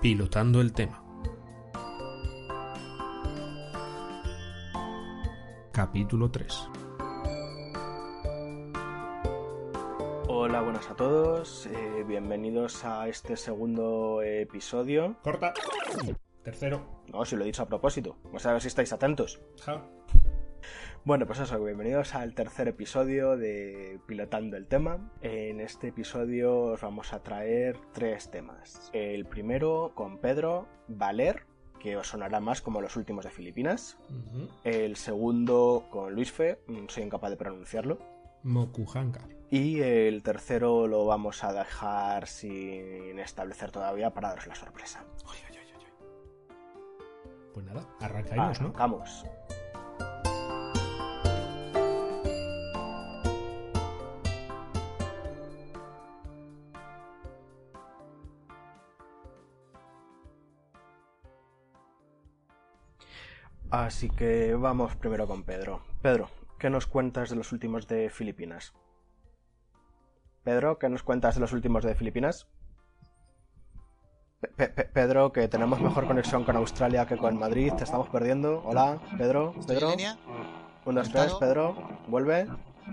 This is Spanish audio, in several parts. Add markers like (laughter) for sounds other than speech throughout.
Pilotando el tema. Capítulo 3. Hola, buenas a todos. eh, bienvenidos a este segundo episodio. Corta. Tercero. No, si lo he dicho a propósito. Vamos a ver si estáis atentos. Ja. Bueno, pues eso, bienvenidos al tercer episodio de Pilotando el tema. En este episodio os vamos a traer tres temas. El primero con Pedro Valer, que os sonará más como los últimos de Filipinas. El segundo con Luis Fe, mm, soy incapaz de pronunciarlo. Mokuhanka. Y el tercero lo vamos a dejar sin establecer todavía para daros la sorpresa. Pues nada, arrancamos, ¿no? Arrancamos. Así que vamos primero con Pedro. Pedro, ¿qué nos cuentas de los últimos de Filipinas? Pedro, ¿qué nos cuentas de los últimos de Filipinas? Pe- Pe- Pe- Pedro, que tenemos mejor conexión con Australia que con Madrid, te estamos perdiendo. Hola, Pedro, ¿Estoy Pedro. en línea? Un, dos, tres. Pedro, vuelve.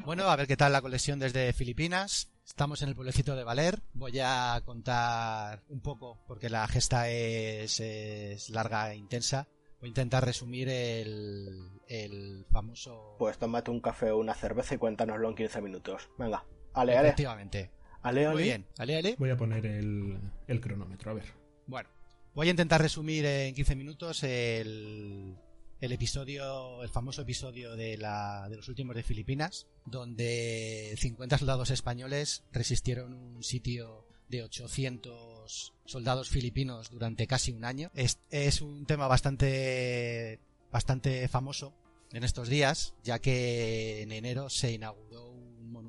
Bueno, a ver qué tal la conexión desde Filipinas. Estamos en el pueblecito de Valer. Voy a contar un poco, porque la gesta es, es larga e intensa. Voy a intentar resumir el, el famoso... Pues tómate un café o una cerveza y cuéntanoslo en 15 minutos. Venga, ale, ale, Efectivamente. ale, ale. Muy bien. Ale, ale. Voy a poner el, el cronómetro, a ver. Bueno, voy a intentar resumir en 15 minutos el, el episodio, el famoso episodio de, la, de los últimos de Filipinas, donde 50 soldados españoles resistieron un sitio de 800 soldados filipinos durante casi un año. Es, es un tema bastante, bastante famoso en estos días, ya que en enero se inauguró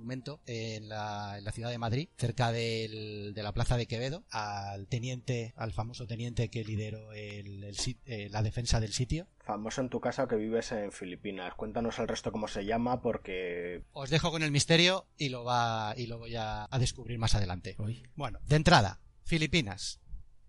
monumento en la, en la ciudad de Madrid, cerca del- de la plaza de Quevedo, al teniente, al famoso teniente que lideró el- el eh, la defensa del sitio. Famoso en tu casa que vives en Filipinas. Cuéntanos el resto cómo se llama porque... Os dejo con el misterio y lo va y lo voy a, a descubrir más adelante. Bueno, de entrada, Filipinas.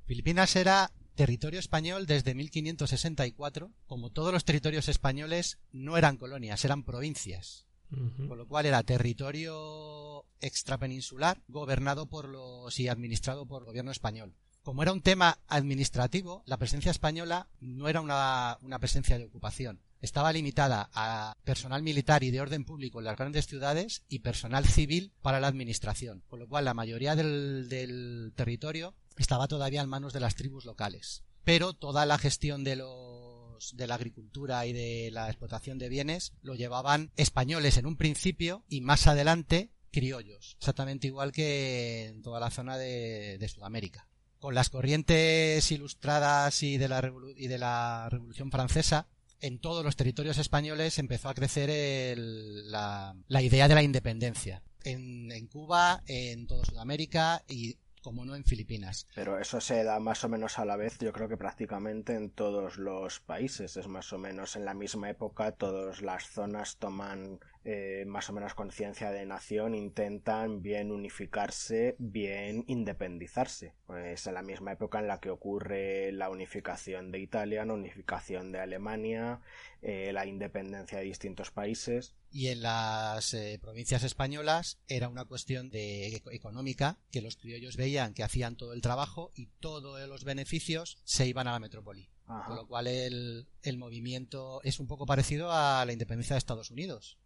Filipinas era territorio español desde 1564. Como todos los territorios españoles, no eran colonias, eran provincias. Con lo cual era territorio extrapeninsular gobernado por los y administrado por el gobierno español. Como era un tema administrativo, la presencia española no era una, una presencia de ocupación. Estaba limitada a personal militar y de orden público en las grandes ciudades y personal civil para la administración. Con lo cual la mayoría del, del territorio estaba todavía en manos de las tribus locales. Pero toda la gestión de los de la agricultura y de la explotación de bienes lo llevaban españoles en un principio y más adelante criollos, exactamente igual que en toda la zona de, de Sudamérica. Con las corrientes ilustradas y de la, y de la Revolución Francesa, en todos los territorios españoles empezó a crecer el- la, la idea de la independencia. En, en Cuba, en toda Sudamérica y, como no, en Filipinas. Pero eso se da más o menos a la vez, yo creo que prácticamente en todos los países. Es más o menos en la misma época, todas las zonas toman eh, más o menos conciencia de nación, intentan bien unificarse, bien independizarse. Pues en la misma época en la que ocurre la unificación de Italia, la unificación de Alemania, eh, la independencia de distintos países. y en las eh, provincias españolas era una cuestión de eco- económica que los criollos veían que hacían todo el trabajo y todos los beneficios se iban a la metrópoli. Ajá. Con lo cual el, el movimiento es un poco parecido a la independencia de Estados Unidos.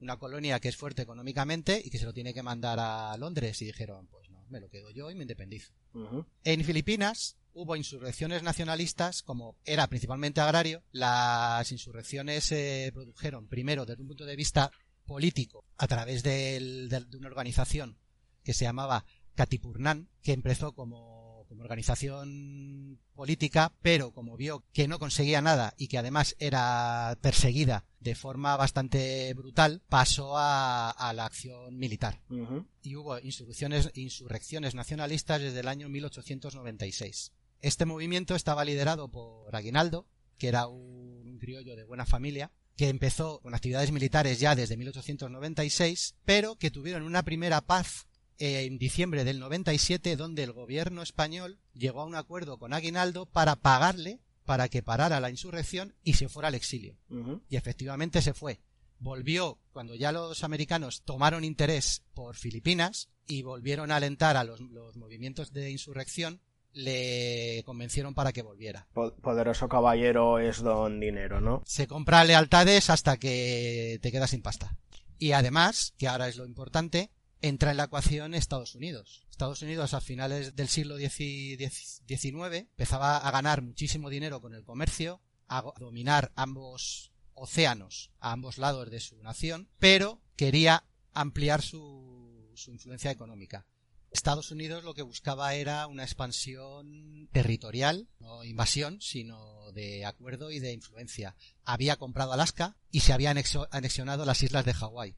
Una colonia que es fuerte económicamente y que se lo tiene que mandar a Londres. Y dijeron, pues no, me lo quedo yo y me independizo. En Filipinas hubo insurrecciones nacionalistas, como era principalmente agrario, las insurrecciones se produjeron primero desde un punto de vista político a través de una organización que se llamaba Katipurnan, que empezó como, como organización política, pero como vio que no conseguía nada y que además era perseguida de forma bastante brutal, pasó a, la acción militar. Y hubo insurrecciones, insurrecciones nacionalistas desde el año 1896. Este movimiento estaba liderado por Aguinaldo, que era un criollo de buena familia, que empezó con actividades militares ya desde 1896, pero que tuvieron una primera paz en diciembre del 97, donde el gobierno español llegó a un acuerdo con Aguinaldo para pagarle para que parara la insurrección y se fuera al exilio. Y efectivamente se fue. Volvió cuando ya los americanos tomaron interés por Filipinas y volvieron a alentar a los, movimientos de insurrección, le convencieron para que volviera. Poderoso caballero es don dinero, ¿no? Se compra lealtades hasta que te quedas sin pasta. Y además, que ahora es lo importante, entra en la ecuación Estados Unidos. Estados Unidos a finales del siglo XIX empezaba a ganar muchísimo dinero con el comercio, a dominar ambos océanos a ambos lados de su nación, pero quería ampliar su, su influencia económica. Estados Unidos lo que buscaba era una expansión territorial, no invasión, sino de acuerdo y de influencia. Había comprado Alaska y se había anexionado las islas de Hawái.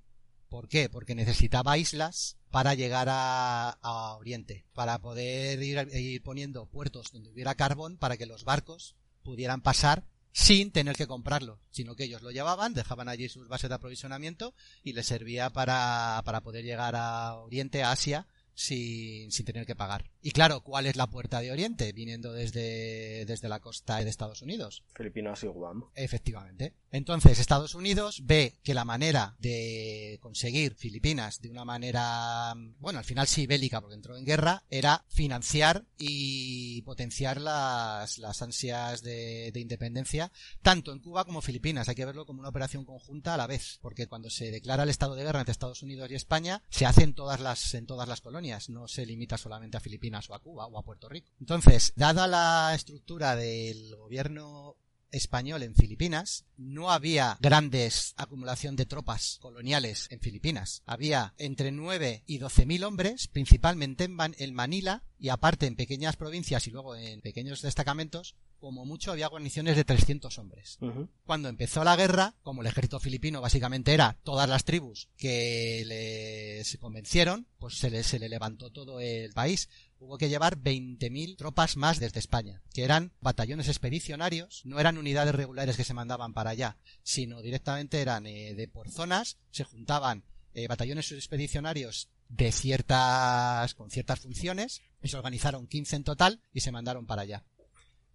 ¿Por qué? Porque necesitaba islas para llegar a, Oriente, para poder ir, poniendo puertos donde hubiera carbón para que los barcos pudieran pasar sin tener que comprarlo, sino que ellos lo llevaban, dejaban allí sus bases de aprovisionamiento y les servía para, para poder llegar a Oriente, a Asia, sin, sin tener que pagar. Y claro, ¿cuál es la puerta de Oriente viniendo desde, desde la costa de Estados Unidos? Filipinas y Guam. Efectivamente. Entonces, Estados Unidos ve que la manera de conseguir Filipinas de una manera, bueno, al final sí bélica porque entró en guerra, era financiar y potenciar las, las ansias de, de independencia, tanto en Cuba como Filipinas. Hay que verlo como una operación conjunta a la vez, porque cuando se declara el estado de guerra entre Estados Unidos y España, se hace en todas las, en todas las colonias, no se limita solamente a Filipinas o a Cuba o a Puerto Rico. Entonces, dada la estructura del gobierno español en Filipinas, no había grandes acumulación de tropas coloniales en Filipinas. Había entre 9 y 12 mil hombres, principalmente en, Manila y aparte en pequeñas provincias y luego en pequeños destacamentos, como mucho había guarniciones de 300 hombres. Cuando empezó la guerra, como el ejército filipino básicamente era todas las tribus que les convencieron, pues se le, se le levantó todo el país hubo que llevar 20.000 tropas más desde España, que eran batallones expedicionarios, no eran unidades regulares que se mandaban para allá, sino directamente eran eh, de por zonas, se juntaban eh, batallones expedicionarios de ciertas, con ciertas funciones, y se organizaron 15 en total y se mandaron para allá.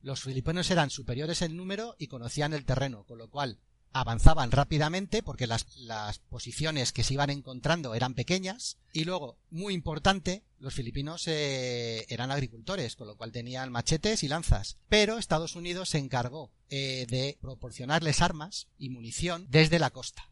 Los filipinos eran superiores en número y conocían el terreno, con lo cual avanzaban rápidamente porque las, las, posiciones que se iban encontrando eran pequeñas y luego, muy importante, los filipinos eh, eran agricultores, con lo cual tenían machetes y lanzas. Pero Estados Unidos se encargó eh, de proporcionarles armas y munición desde la costa.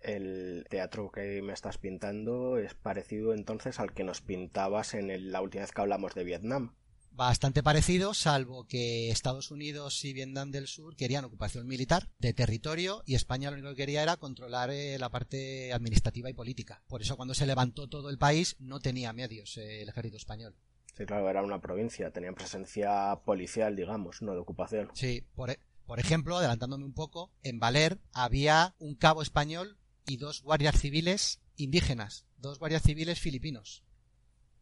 El teatro que me estás pintando es parecido entonces al que nos pintabas en la última vez que hablamos de Vietnam bastante parecido, salvo que Estados Unidos y Vietnam del Sur querían ocupación militar de territorio y España lo único que quería era controlar eh, la parte administrativa y política. Por eso cuando se levantó todo el país no tenía medios eh, el ejército español. Sí, claro, era una provincia, tenían presencia policial, digamos, no de ocupación. Sí, por, e, por ejemplo, adelantándome un poco, en Valer había un cabo español y dos guardias civiles indígenas, dos guardias civiles filipinos.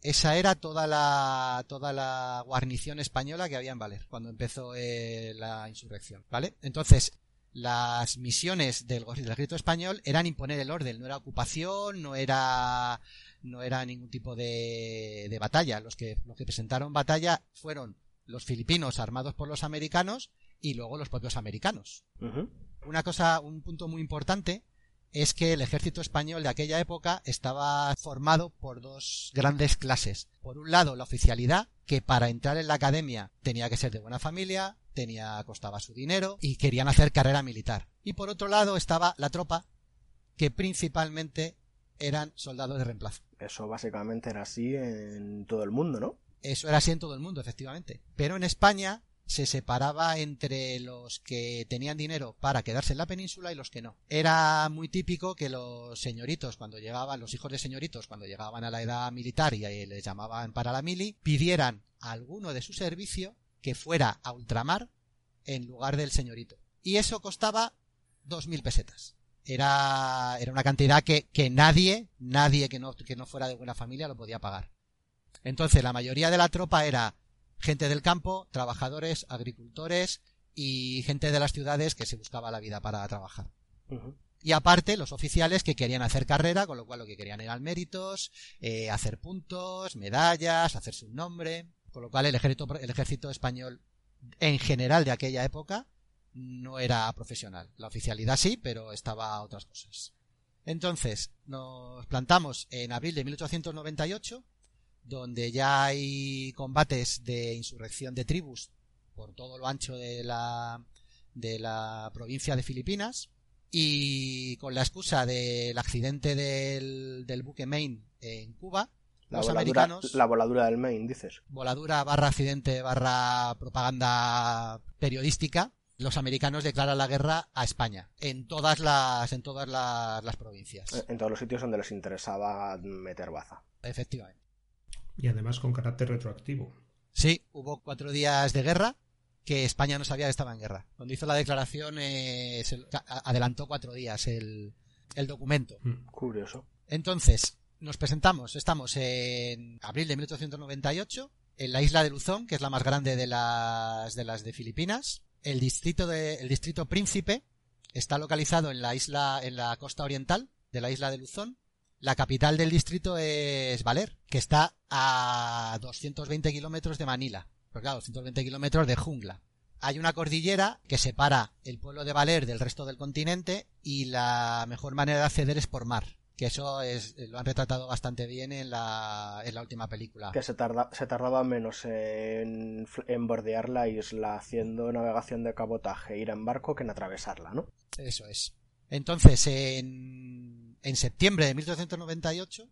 Esa era toda la, toda la guarnición española que había en Valer cuando empezó eh, la insurrección, ¿vale? Entonces, las misiones del, ejército español eran imponer el orden, no era ocupación, no era, no era ningún tipo de, de batalla. Los que, los que presentaron batalla fueron los filipinos armados por los americanos y luego los propios americanos. Una cosa, un punto muy importante es que el ejército español de aquella época estaba formado por dos grandes clases. Por un lado, la oficialidad, que para entrar en la academia tenía que ser de buena familia, tenía, costaba su dinero y querían hacer carrera militar. Y por otro lado estaba la tropa, que principalmente eran soldados de reemplazo. Eso básicamente era así en todo el mundo, ¿no? Eso era así en todo el mundo, efectivamente. Pero en España se separaba entre los que tenían dinero para quedarse en la península y los que no. Era muy típico que los señoritos, cuando llegaban, los hijos de señoritos, cuando llegaban a la edad militar y les llamaban para la mili, pidieran a alguno de su servicio que fuera a ultramar en lugar del señorito. Y eso costaba dos mil pesetas. Era, era una cantidad que, que nadie, nadie que no, que no fuera de buena familia lo podía pagar. Entonces, la mayoría de la tropa era gente del campo, trabajadores, agricultores y gente de las ciudades que se buscaba la vida para trabajar. Y aparte, los oficiales que querían hacer carrera, con lo cual lo que querían eran méritos, eh, hacer puntos, medallas, hacerse un nombre. Con lo cual el ejército, el ejército español en general de aquella época no era profesional. La oficialidad sí, pero estaba a otras cosas. Entonces, nos plantamos en abril de 1898 donde ya hay combates de insurrección de tribus por todo lo ancho de la, de la provincia de Filipinas y con la excusa del accidente del, del buque Maine en Cuba, la los voladura, americanos... La voladura del Maine, dices. Voladura barra accidente barra propaganda periodística. Los americanos declaran la guerra a España en todas las en todas las, las provincias. En todos los sitios donde les interesaba meter baza. Efectivamente y además con carácter retroactivo. Sí, hubo cuatro días de guerra que España no sabía que estaba en guerra. Cuando hizo la declaración eh, adelantó cuatro días el, el documento. Mm. Curioso. Entonces, nos presentamos, estamos en abril de 1898 en la isla de Luzón, que es la más grande de las de las de Filipinas. El distrito de el distrito Príncipe está localizado en la isla en la costa oriental de la isla de Luzón la capital del distrito es Valer, que está a 220 kilómetros de Manila. Porque claro, 220 kilómetros de jungla. Hay una cordillera que separa el pueblo de Valer del resto del continente y la mejor manera de acceder es por mar. Que eso es, lo han retratado bastante bien en la, en la última película. Que se, tarda, se tardaba menos en, en bordear la isla haciendo navegación de cabotaje, ir en barco, que en atravesarla, ¿no? Eso es. Entonces, en en septiembre de 1898,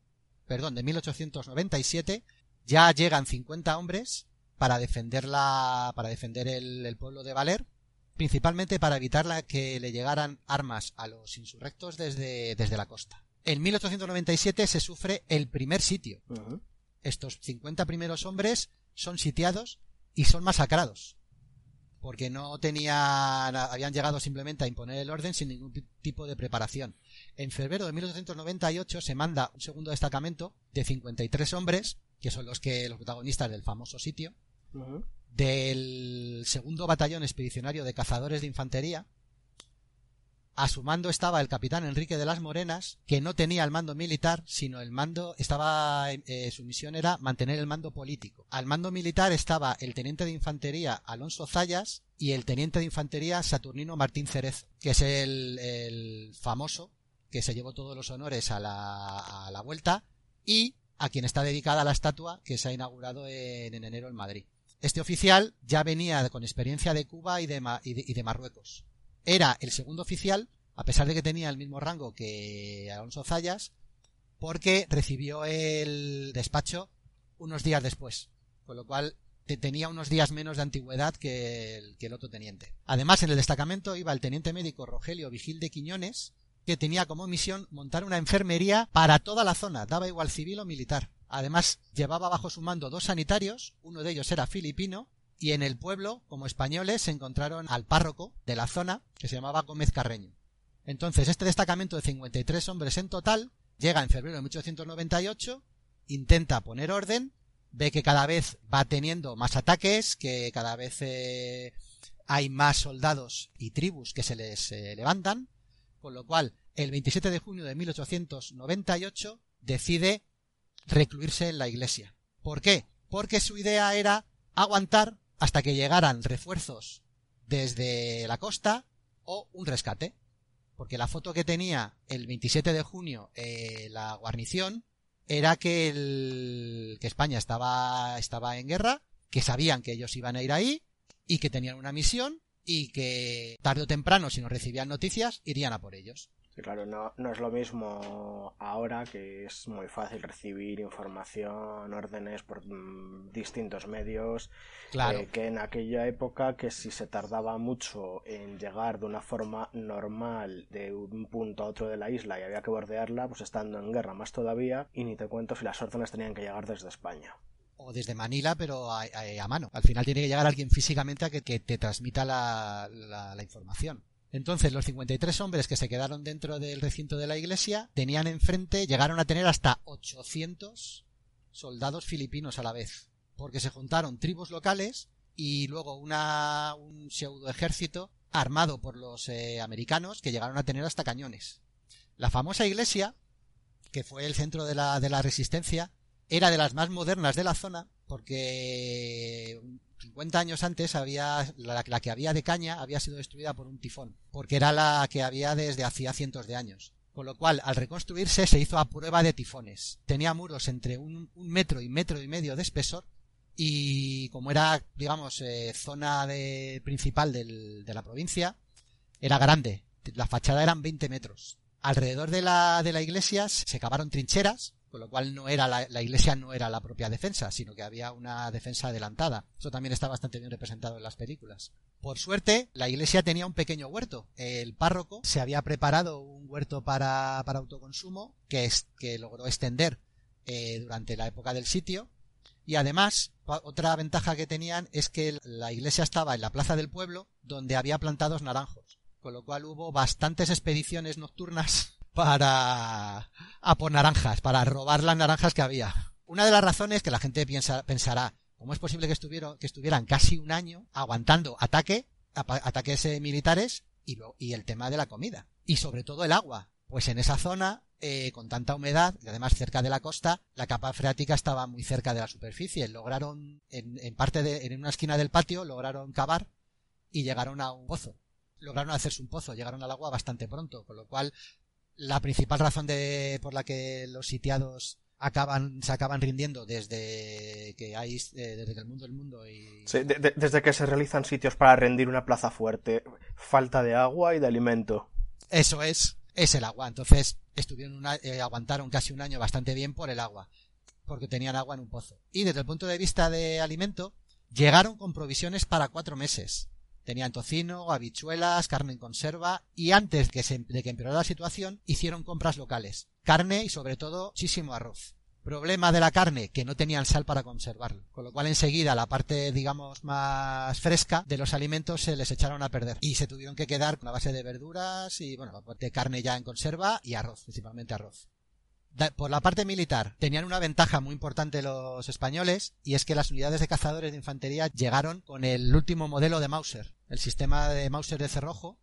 perdón, de 1897, ya llegan 50 hombres para defender la, para defender el, pueblo de Valer, principalmente para evitar la, que le llegaran armas a los insurrectos desde, desde la costa. En 1897 se sufre el primer sitio. Estos 50 primeros hombres son sitiados y son masacrados porque no tenían, habían llegado simplemente a imponer el orden sin ningún tipo de preparación. En febrero de 1898 se manda un segundo destacamento de 53 hombres, que son los que los protagonistas del famoso sitio, del segundo batallón expedicionario de cazadores de infantería, a su mando estaba el capitán Enrique de las Morenas, que no tenía el mando militar, sino el mando estaba, eh, su misión era mantener el mando político. Al mando militar estaba el teniente de infantería Alonso Zayas y el teniente de infantería Saturnino Martín Cerezo, que es el, famoso que se llevó todos los honores a la, a la vuelta y a quien está dedicada la estatua que se ha inaugurado en, enero en Madrid. Este oficial ya venía con experiencia de Cuba y de Marruecos era el segundo oficial, a pesar de que tenía el mismo rango que Alonso Zayas, porque recibió el despacho unos días después, con lo cual tenía unos días menos de antigüedad que el, que el otro teniente. Además, en el destacamento iba el teniente médico Rogelio Vigil de Quiñones, que tenía como misión montar una enfermería para toda la zona, daba igual civil o militar. Además, llevaba bajo su mando dos sanitarios, uno de ellos era filipino, y en el pueblo, como españoles, se encontraron al párroco de la zona, que se llamaba Gómez Carreño. Entonces, este destacamento de 53 hombres en total llega en febrero de 1898, intenta poner orden, ve que cada vez va teniendo más ataques, que cada vez eh, hay más soldados y tribus que se les eh, levantan, con lo cual el 27 de junio de 1898 decide recluirse en la iglesia. ¿Por qué? Porque su idea era aguantar hasta que llegaran refuerzos desde la costa o un rescate. Porque la foto que tenía el 27 de junio eh, la guarnición era que, España estaba, estaba en guerra, que sabían que ellos iban a ir ahí y que tenían una misión y que tarde o temprano, si no recibían noticias, irían a por ellos. Sí, claro, no, no es lo mismo ahora que es muy fácil recibir información, órdenes por mm, distintos medios, Claro. eh, que en aquella época que si se tardaba mucho en llegar de una forma normal de un punto a otro de la isla y había que bordearla, pues estando en guerra más todavía, y ni te cuento si las órdenes tenían que llegar desde España. o desde Manila, pero a, a- a mano. Al final tiene que llegar alguien físicamente a que, que te transmita la, la- la información. Entonces, los 53 hombres que se quedaron dentro del recinto de la iglesia tenían enfrente, llegaron a tener hasta 800 soldados filipinos a la vez, porque se juntaron tribus locales y luego una, un pseudo ejército armado por los eh, americanos que llegaron a tener hasta cañones. La famosa iglesia, que fue el centro de la, de la resistencia, era de las más modernas de la zona porque 50 años antes había la, que había de caña había sido destruida por un tifón, porque era la que había desde hacía cientos de años. Con lo cual, al reconstruirse, se hizo a prueba de tifones. Tenía muros entre un, metro y metro y medio de espesor y como era, digamos, eh, zona de, principal de la provincia, era grande. La fachada eran 20 metros. Alrededor de la, de la iglesia se cavaron trincheras, con lo cual no era la, iglesia no era la propia defensa, sino que había una defensa adelantada. Eso también está bastante bien representado en las películas. Por suerte, la iglesia tenía un pequeño huerto. El párroco se había preparado un huerto para, para autoconsumo que, es, que logró extender eh, durante la época del sitio. Y además, otra ventaja que tenían es que la iglesia estaba en la plaza del pueblo donde había plantados naranjos. Con lo cual hubo bastantes expediciones nocturnas (laughs) para a por naranjas, para robar las naranjas que había. Una de las razones que la gente piensa, pensará, ¿cómo es posible que estuvieron, que estuvieran casi un año aguantando ataque, ataques eh, militares y, lo- y el tema de la comida? Y sobre todo el agua. Pues en esa zona, eh, con tanta humedad, y además cerca de la costa, la capa freática estaba muy cerca de la superficie. Lograron, en, en parte de, en una esquina del patio, lograron cavar y llegaron a un pozo. Lograron hacerse un pozo, llegaron al agua bastante pronto, con lo cual la principal razón de, por la que los sitiados acaban, se acaban rindiendo desde que hay, eh, desde que el mundo el mundo y Sí, de- de- desde que se realizan sitios para rendir una plaza fuerte, falta de agua y de alimento. Eso es, es el agua. Entonces, estuvieron una- eh, aguantaron casi un año bastante bien por el agua, porque tenían agua en un pozo. Y desde el punto de vista de alimento, llegaron con provisiones para cuatro meses. Tenían tocino, habichuelas, carne en conserva y antes de que empeorara la situación, hicieron compras locales. Carne y sobre todo muchísimo arroz. Problema de la carne, que no tenían sal para conservarlo. Con lo cual enseguida la parte, digamos, más fresca de los alimentos se les echaron a perder. Y se tuvieron que quedar con la base de verduras y, bueno, de carne ya en conserva y arroz, principalmente arroz. Por la parte militar, tenían una ventaja muy importante los españoles, y es que las unidades de cazadores de infantería llegaron con el último modelo de Mauser, el sistema de Mauser de cerrojo,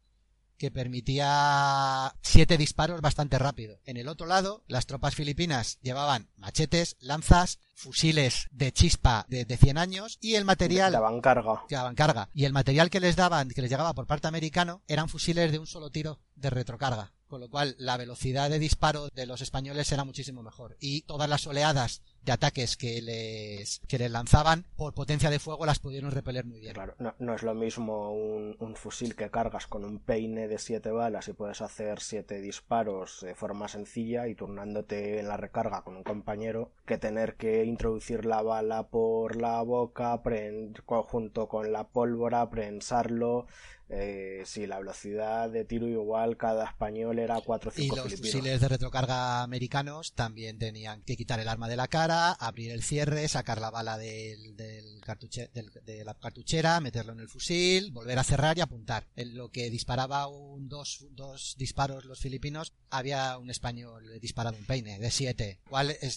que permitía siete disparos bastante rápido. En el otro lado, las tropas filipinas llevaban machetes, lanzas, fusiles de chispa de, de 100 años y el material Daban carga. daban carga. Y el material que les daban, que les llegaba por parte americano, eran fusiles de un solo tiro de retrocarga. Con lo cual, la velocidad de disparo de los españoles era muchísimo mejor. Y todas las oleadas de ataques que les, que les lanzaban por potencia de fuego las pudieron repeler muy bien. Claro, no, no es lo mismo un, un fusil que cargas con un peine de siete balas y puedes hacer siete disparos de forma sencilla y turnándote en la recarga con un compañero que tener que introducir la bala por la boca junto con la pólvora, prensarlo. Eh, si la velocidad de tiro igual cada español era 4 o Y 5 los filipinos. fusiles de retrocarga americanos también tenían que quitar el arma de la cara, abrir el cierre, sacar la bala del, de la cartuchera, meterlo en el fusil, volver a cerrar y apuntar. En lo que disparaba un dos, dos disparos los filipinos, había un español disparado un peine de siete.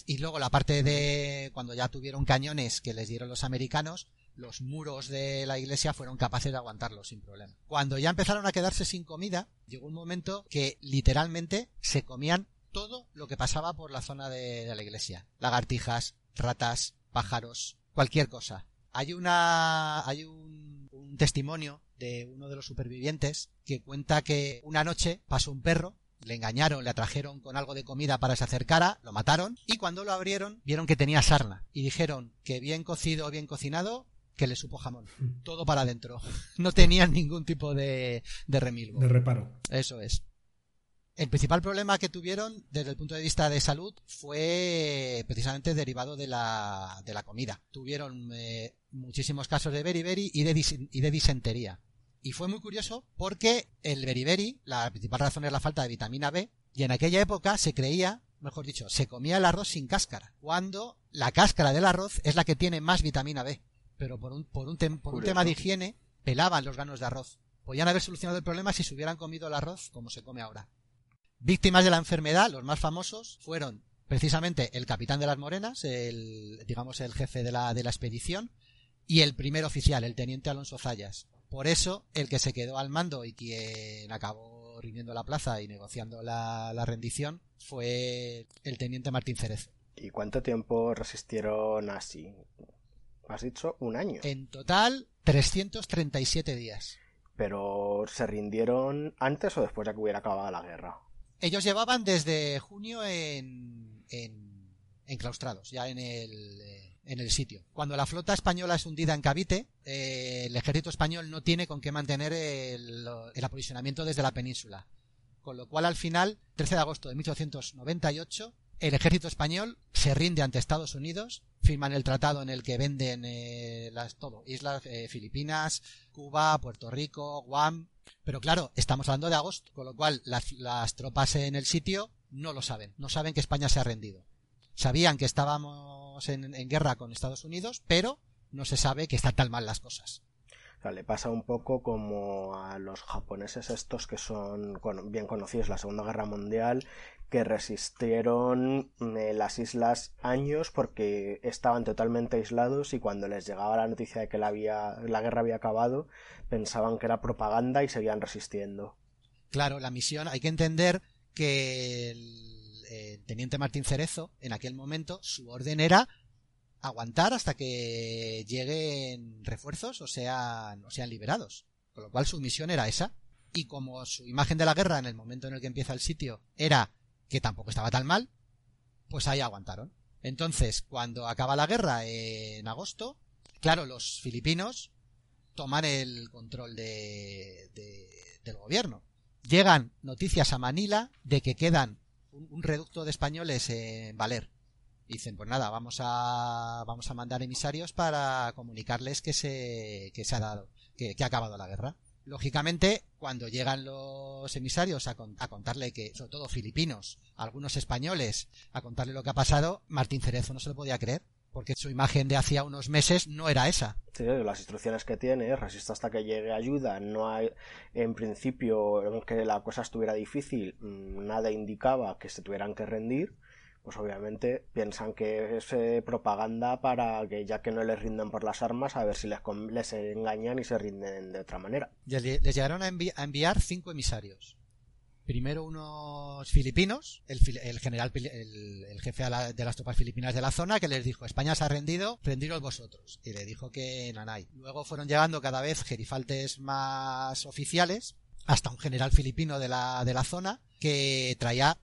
Y luego la parte de cuando ya tuvieron cañones que les dieron los americanos, los muros de la iglesia fueron capaces de aguantarlo sin problema. Cuando ya empezaron a quedarse sin comida, llegó un momento que literalmente se comían todo lo que pasaba por la zona de, de la iglesia. Lagartijas, ratas, pájaros, cualquier cosa. Hay una, hay un, un testimonio de uno de los supervivientes que cuenta que una noche pasó un perro le engañaron, le atrajeron con algo de comida para que se acercara, lo mataron y cuando lo abrieron vieron que tenía sarna y dijeron que bien cocido o bien cocinado que le supo jamón. Todo para adentro. (laughs) No tenían ningún tipo de, de remilgo. De reparo. Eso es. El principal problema que tuvieron desde el punto de vista de salud fue precisamente derivado de la, de la comida. Tuvieron eh, muchísimos casos de beriberi y de, y de disentería. Y fue muy curioso porque el beriberi, la principal razón es la falta de vitamina B, y en aquella época se creía, mejor dicho, se comía el arroz sin cáscara, cuando la cáscara del arroz es la que tiene más vitamina B. Pero por un, por un, por un tema de higiene, pelaban los granos de arroz. Podían haber solucionado el problema si se hubieran comido el arroz como se come ahora. Víctimas de la enfermedad, los más famosos, fueron precisamente el capitán de las Morenas, el, digamos, el jefe de la, de la expedición, y el primer oficial, el teniente Alonso Zayas. Por eso, el que se quedó al mando y quien acabó rindiendo la plaza y negociando la, la rendición fue el teniente Martín Cerezo. ¿Y cuánto tiempo resistieron así? Has dicho un año. En total, 337 días. Pero ¿se rindieron antes o después de que hubiera acabado la guerra? Ellos llevaban desde junio en, en enclaustrados, ya en el, en el sitio. Cuando la flota española es hundida en Cavite, eh, el ejército español no tiene con qué mantener el, el, aprovisionamiento desde la península. Con lo cual, al final, 13 de agosto de 1898, el ejército español se rinde ante Estados Unidos, firman el tratado en el que venden eh, las todo, islas eh, Filipinas, Cuba, Puerto Rico, Guam. Pero claro, estamos hablando de agosto, con lo cual las, tropas en el sitio no lo saben, no saben que España se ha rendido. Sabían que estábamos en, guerra con Estados Unidos, pero no se sabe que están tan mal las cosas. Le pasa un poco como a los japoneses estos que son bien conocidos la Segunda Guerra Mundial, que resistieron eh, las islas años porque estaban totalmente aislados y cuando les llegaba la noticia de que la, había, la guerra había acabado, pensaban que era propaganda y seguían resistiendo. Claro, la misión, hay que entender que el, teniente Martín Cerezo, en aquel momento, su orden era aguantar hasta que lleguen refuerzos o sean, o sean liberados. Con lo cual su misión era esa. Y como su imagen de la guerra en el momento en el que empieza el sitio era que tampoco estaba tan mal, pues ahí aguantaron. Entonces, cuando acaba la guerra en agosto, claro, los filipinos toman el control de, de, del gobierno. Llegan noticias a Manila de que quedan un, reducto de españoles en Valer dicen, pues nada, vamos a, vamos a mandar emisarios para comunicarles que se, que se ha dado, que ha acabado la guerra. Lógicamente, cuando llegan los emisarios a, contarle que, sobre todo filipinos, algunos españoles, a contarle lo que ha pasado, Martín Cerezo no se lo podía creer, porque su imagen de hacía unos meses no era esa. Sí, las instrucciones que tiene, resiste hasta que llegue ayuda, no hay, en principio, aunque la cosa estuviera difícil, nada indicaba que se tuvieran que rendir, pues obviamente piensan que es eh, propaganda para que ya que no les rinden por las armas, a ver si les, les engañan y se rinden de otra manera. Les, llegaron a, envi a, enviar cinco emisarios. Primero unos filipinos, el, general, el, jefe de las tropas filipinas de la zona, que les dijo, España se ha rendido, rendiros vosotros. Y le dijo que nanay. Luego fueron llegando cada vez gerifaltes más oficiales, hasta un general filipino de la, de la zona, que traía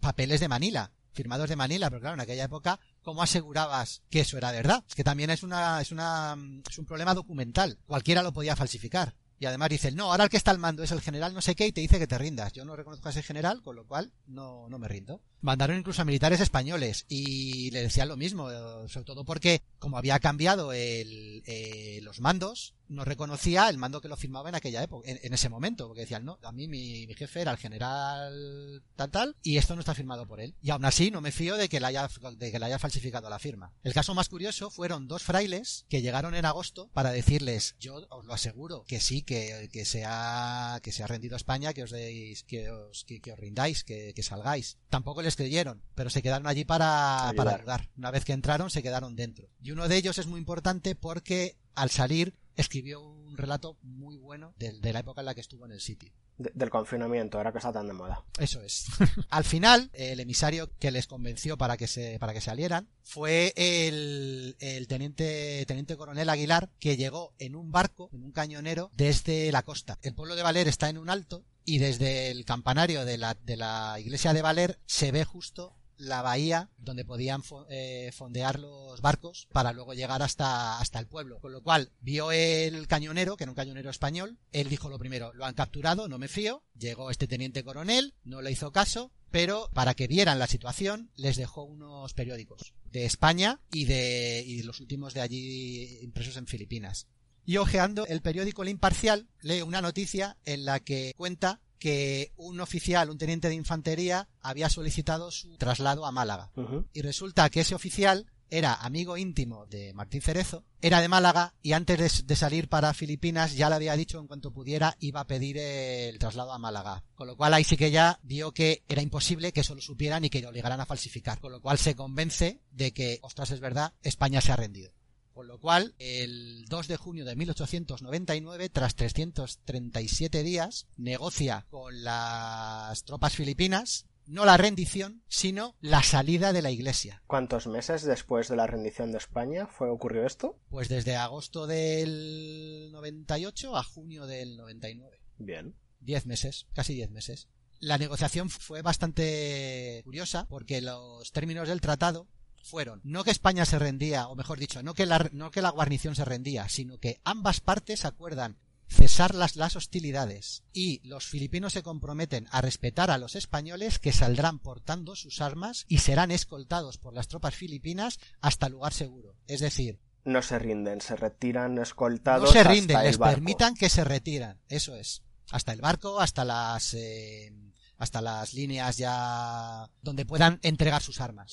papeles de Manila, firmados de Manila, pero claro, en aquella época, ¿cómo asegurabas que eso era verdad? Es que también es una, es una, es un problema documental. Cualquiera lo podía falsificar. Y además dice, no, ahora el que está al mando es el general no sé qué y te dice que te rindas. Yo no reconozco a ese general, con lo cual no, no me rindo. Mandaron incluso a militares españoles y le decían lo mismo, sobre todo porque como había cambiado el, eh, los mandos, no reconocía el mando que lo firmaba en aquella época, en, en ese momento, porque decían, no, a mí mi, mi, jefe era el general tal tal y esto no está firmado por él. Y aún así no me fío de que le haya, de que le haya falsificado la firma. El caso más curioso fueron dos frailes que llegaron en agosto para decirles, yo os lo aseguro que sí, que, que se ha, que se ha rendido España, que os deis, que os, que, que os rindáis, que, que, salgáis. Tampoco les creyeron, pero se quedaron allí para ayudar. para ayudar. Una vez que entraron, se quedaron dentro. Y uno de ellos es muy importante porque al salir escribió un relato muy bueno de, de, la época en la que estuvo en el sitio. De, del confinamiento, ahora que está tan de moda. Eso es. (laughs) Al final, el emisario que les convenció para que se, para que salieran fue el, el teniente, teniente coronel Aguilar, que llegó en un barco, en un cañonero, desde la costa. El pueblo de Valer está en un alto y desde el campanario de la, de la iglesia de Valer se ve justo la bahía donde podían eh, fondear los barcos para luego llegar hasta, hasta el pueblo. Con lo cual vio el cañonero, que era un cañonero español, él dijo lo primero, lo han capturado, no me fío, llegó este teniente coronel, no le hizo caso, pero para que vieran la situación les dejó unos periódicos de España y de y los últimos de allí impresos en Filipinas. Y ojeando el periódico El Imparcial, lee una noticia en la que cuenta que un oficial, un teniente de infantería, había solicitado su traslado a Málaga. Y resulta que ese oficial era amigo íntimo de Martín Cerezo, era de Málaga y antes de, salir para Filipinas ya le había dicho en cuanto pudiera iba a pedir el traslado a Málaga. Con lo cual ahí sí que ya vio que era imposible que eso lo supieran y que lo obligaran a falsificar. Con lo cual se convence de que, ostras, es verdad, España se ha rendido. Con lo cual, el 2 de junio de 1899, tras 337 días, negocia con las tropas filipinas no la rendición, sino la salida de la iglesia. ¿Cuántos meses después de la rendición de España fue ocurrió esto? Pues desde agosto del 98 a junio del 99. Bien. Diez meses, casi diez meses. La negociación fue bastante curiosa porque los términos del tratado fueron no que España se rendía, o mejor dicho, no que la, no que la guarnición se rendía, sino que ambas partes acuerdan cesar las, las hostilidades y los filipinos se comprometen a respetar a los españoles que saldrán portando sus armas y serán escoltados por las tropas filipinas hasta lugar seguro. Es decir, no se rinden, se retiran escoltados. No se rinden, les permitan que se retiran, eso es. Hasta el barco, hasta las eh, hasta las líneas ya donde puedan entregar sus armas.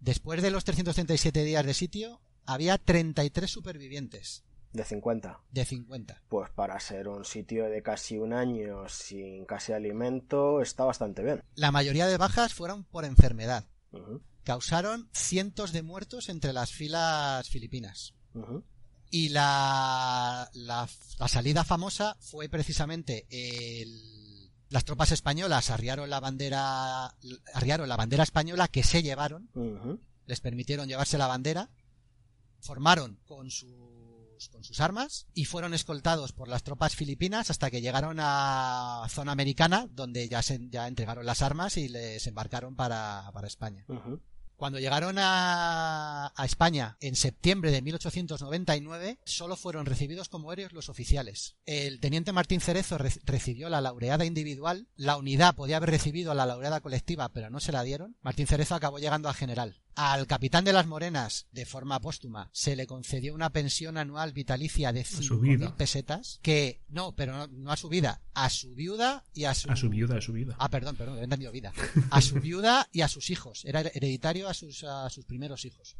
Después de los 337 días de sitio, había 33 supervivientes. De 50. De 50. Pues para ser un sitio de casi un año sin casi alimento está bastante bien. La mayoría de bajas fueron por enfermedad. Causaron cientos de muertos entre las filas filipinas. Y la, la, la, salida famosa fue precisamente el las tropas españolas arriaron la bandera, arriaron la bandera española que se llevaron, les permitieron llevarse la bandera, formaron con sus, con sus armas y fueron escoltados por las tropas filipinas hasta que llegaron a zona americana donde ya se, ya entregaron las armas y les embarcaron para, para España. Cuando llegaron a, España en septiembre de 1899, solo fueron recibidos como héroes los oficiales. El teniente Martín Cerezo recibió la laureada individual, la unidad podía haber recibido la laureada colectiva, pero no se la dieron. Martín Cerezo acabó llegando a general. Al capitán de las Morenas, de forma póstuma, se le concedió una pensión anual vitalicia de 5.000 pesetas, que, no, pero no, a su vida, a su viuda y a su... A su viuda, a su vida. Ah, perdón, perdón, he entendido vida. (laughs) A su viuda y a sus hijos. Era hereditario a sus, a sus primeros hijos.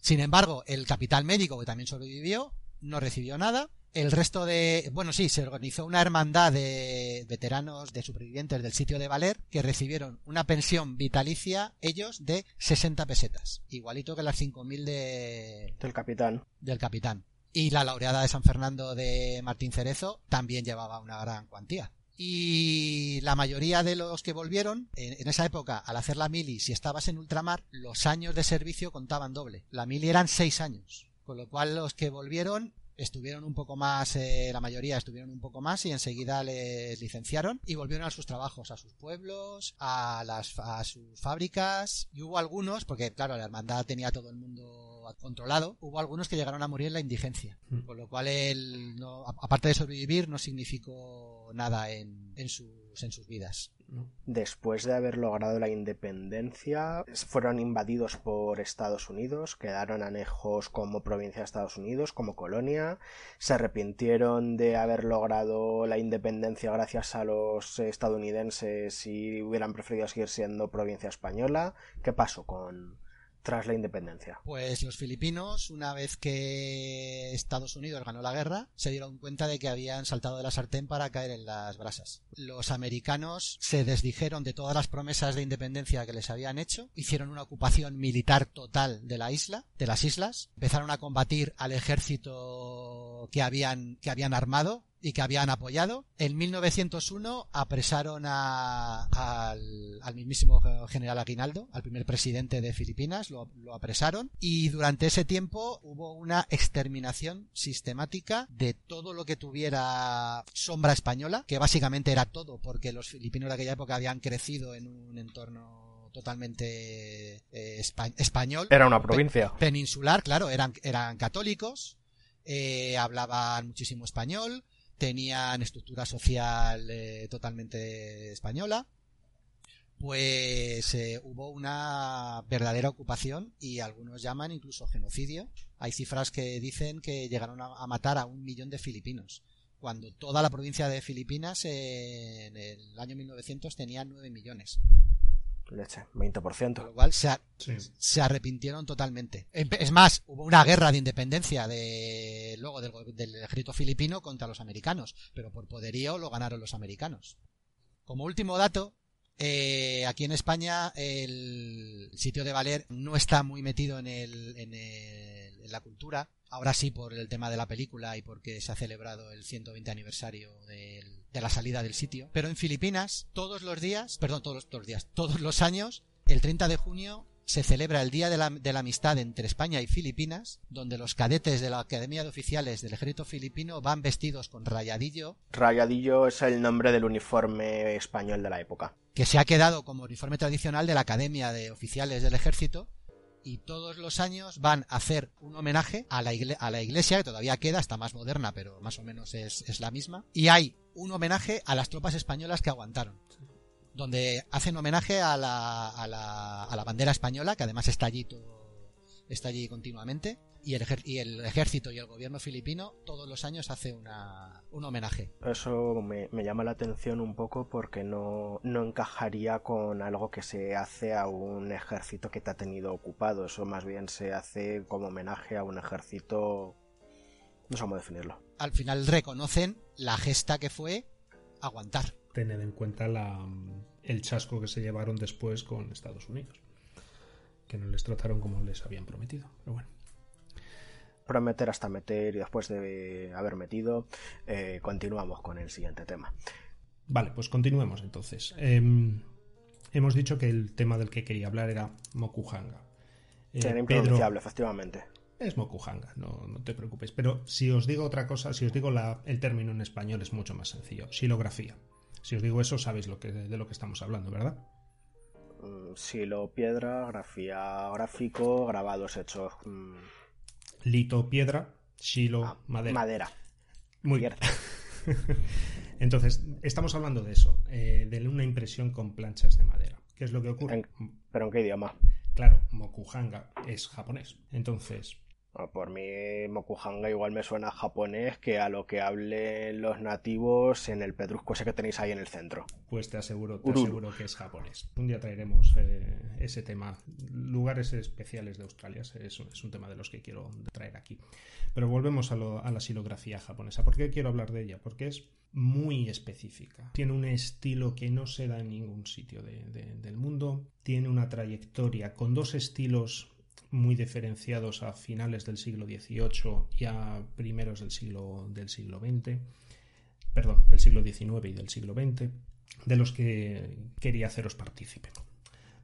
Sin embargo, el capitán médico, que también sobrevivió, no recibió nada el resto de, bueno, sí, se organizó una hermandad de veteranos, de supervivientes del sitio de Valer, que recibieron una pensión vitalicia, ellos, de 60 pesetas. Igualito que las 5.000 de... Del capitán. Del capitán. Y la laureada de San Fernando de Martín Cerezo también llevaba una gran cuantía. Y la mayoría de los que volvieron, en, en, esa época, al hacer la mili, si estabas en ultramar, los años de servicio contaban doble. La mili eran seis años. Con lo cual los que volvieron estuvieron un poco más, eh, la mayoría estuvieron un poco más y enseguida les licenciaron y volvieron a sus trabajos, a sus pueblos, a, las, a sus fábricas y hubo algunos, porque claro, la hermandad tenía todo el mundo controlado, hubo algunos que llegaron a morir en la indigencia, mm. con lo cual él, no, aparte de sobrevivir, no significó nada en, en, sus, en sus vidas. Después de haber logrado la independencia, fueron invadidos por Estados Unidos, quedaron anejos como provincia de Estados Unidos, como colonia, se arrepintieron de haber logrado la independencia gracias a los estadounidenses y hubieran preferido seguir siendo provincia española. ¿Qué pasó con, tras la independencia? Pues los filipinos, una vez que Estados Unidos ganó la guerra, se dieron cuenta de que habían saltado de la sartén para caer en las brasas. Los americanos se desdijeron de todas las promesas de independencia que les habían hecho, hicieron una ocupación militar total de la isla, de las islas, empezaron a combatir al ejército que habían, que habían armado, y que habían apoyado. En 1901 apresaron a, al, al, mismísimo general Aguinaldo, al primer presidente de Filipinas, lo, lo, apresaron y durante ese tiempo hubo una exterminación sistemática de todo lo que tuviera sombra española, que básicamente era todo, porque los filipinos de aquella época habían crecido en un entorno totalmente eh, español. Era una provincia. peninsular, claro, eran, eran católicos, eh, hablaban muchísimo español, tenían estructura social eh, totalmente española, pues eh, hubo una verdadera ocupación y algunos llaman incluso genocidio. Hay cifras que dicen que llegaron a, matar a un millón de filipinos, cuando toda la provincia de Filipinas en el año 1900 tenía 9 millones. Leche, 20%. Con lo cual se, arrepintieron totalmente. Es más, hubo una guerra de independencia de luego del, del ejército filipino contra los americanos, pero por poderío lo ganaron los americanos. Como último dato, eh, aquí en España el sitio de Valer no está muy metido en, el, en, la cultura. Ahora sí por el tema de la película y porque se ha celebrado el 120 aniversario de la salida del sitio. Pero en Filipinas todos los días, perdón, todos los, todos los días, todos los años, el 30 de junio se celebra el Día de la, de la, Amistad entre España y Filipinas, donde los cadetes de la Academia de Oficiales del Ejército Filipino van vestidos con rayadillo. Rayadillo es el nombre del uniforme español de la época. Que se ha quedado como uniforme tradicional de la Academia de Oficiales del Ejército y todos los años van a hacer un homenaje a la, a la iglesia, que todavía queda, está más moderna, pero más o menos es, la misma. Y hay un homenaje a las tropas españolas que aguantaron donde hacen homenaje a la, a la, a la bandera española, que además está allí está allí continuamente, y el, y el ejército y el gobierno filipino todos los años hace una, un homenaje. Eso me, me, llama la atención un poco porque no, no encajaría con algo que se hace a un ejército que te ha tenido ocupado. Eso más bien se hace como homenaje a un ejército... No sé cómo definirlo. Al final reconocen la gesta que fue aguantar tener en cuenta la, el chasco que se llevaron después con Estados Unidos, que no les trataron como les habían prometido. Pero bueno. Prometer hasta meter y después de haber metido, eh, continuamos con el siguiente tema. Vale, pues continuemos entonces. Em, hemos dicho que el tema del que quería hablar era Mokuhanga. Eh, era impronunciable, efectivamente. Es Mokuhanga, no, no, te preocupes. Pero si os digo otra cosa, si os digo la, el término en español es mucho más sencillo. Silografía. Si os digo eso, sabéis lo que, de lo que estamos hablando, ¿verdad? Mm, silo, piedra, grafía, gráfico, grabados hechos. Mm. Lito, piedra, silo, ah, madera. Madera. Muy bien. (laughs) Entonces, estamos hablando de eso, eh, de una impresión con planchas de madera. ¿Qué es lo que ocurre? ¿Pero en qué idioma? Claro, Mokuhanga es japonés. Entonces, por mí, Mokuhanga igual me suena japonés que a lo que hablen los nativos en el pedrusco ese que tenéis ahí en el centro. Pues te aseguro, te aseguro que es japonés. Un día traeremos eh, ese tema. Lugares especiales de Australia es, es, un tema de los que quiero traer aquí. Pero volvemos a, la silografía japonesa. ¿Por qué quiero hablar de ella? Porque es muy específica. Tiene un estilo que no se da en ningún sitio del mundo. Tiene una trayectoria con dos estilos muy diferenciados a finales del siglo XVIII y a primeros del siglo, del siglo XX, perdón, del siglo XIX y del siglo XX, de los que quería haceros partícipe.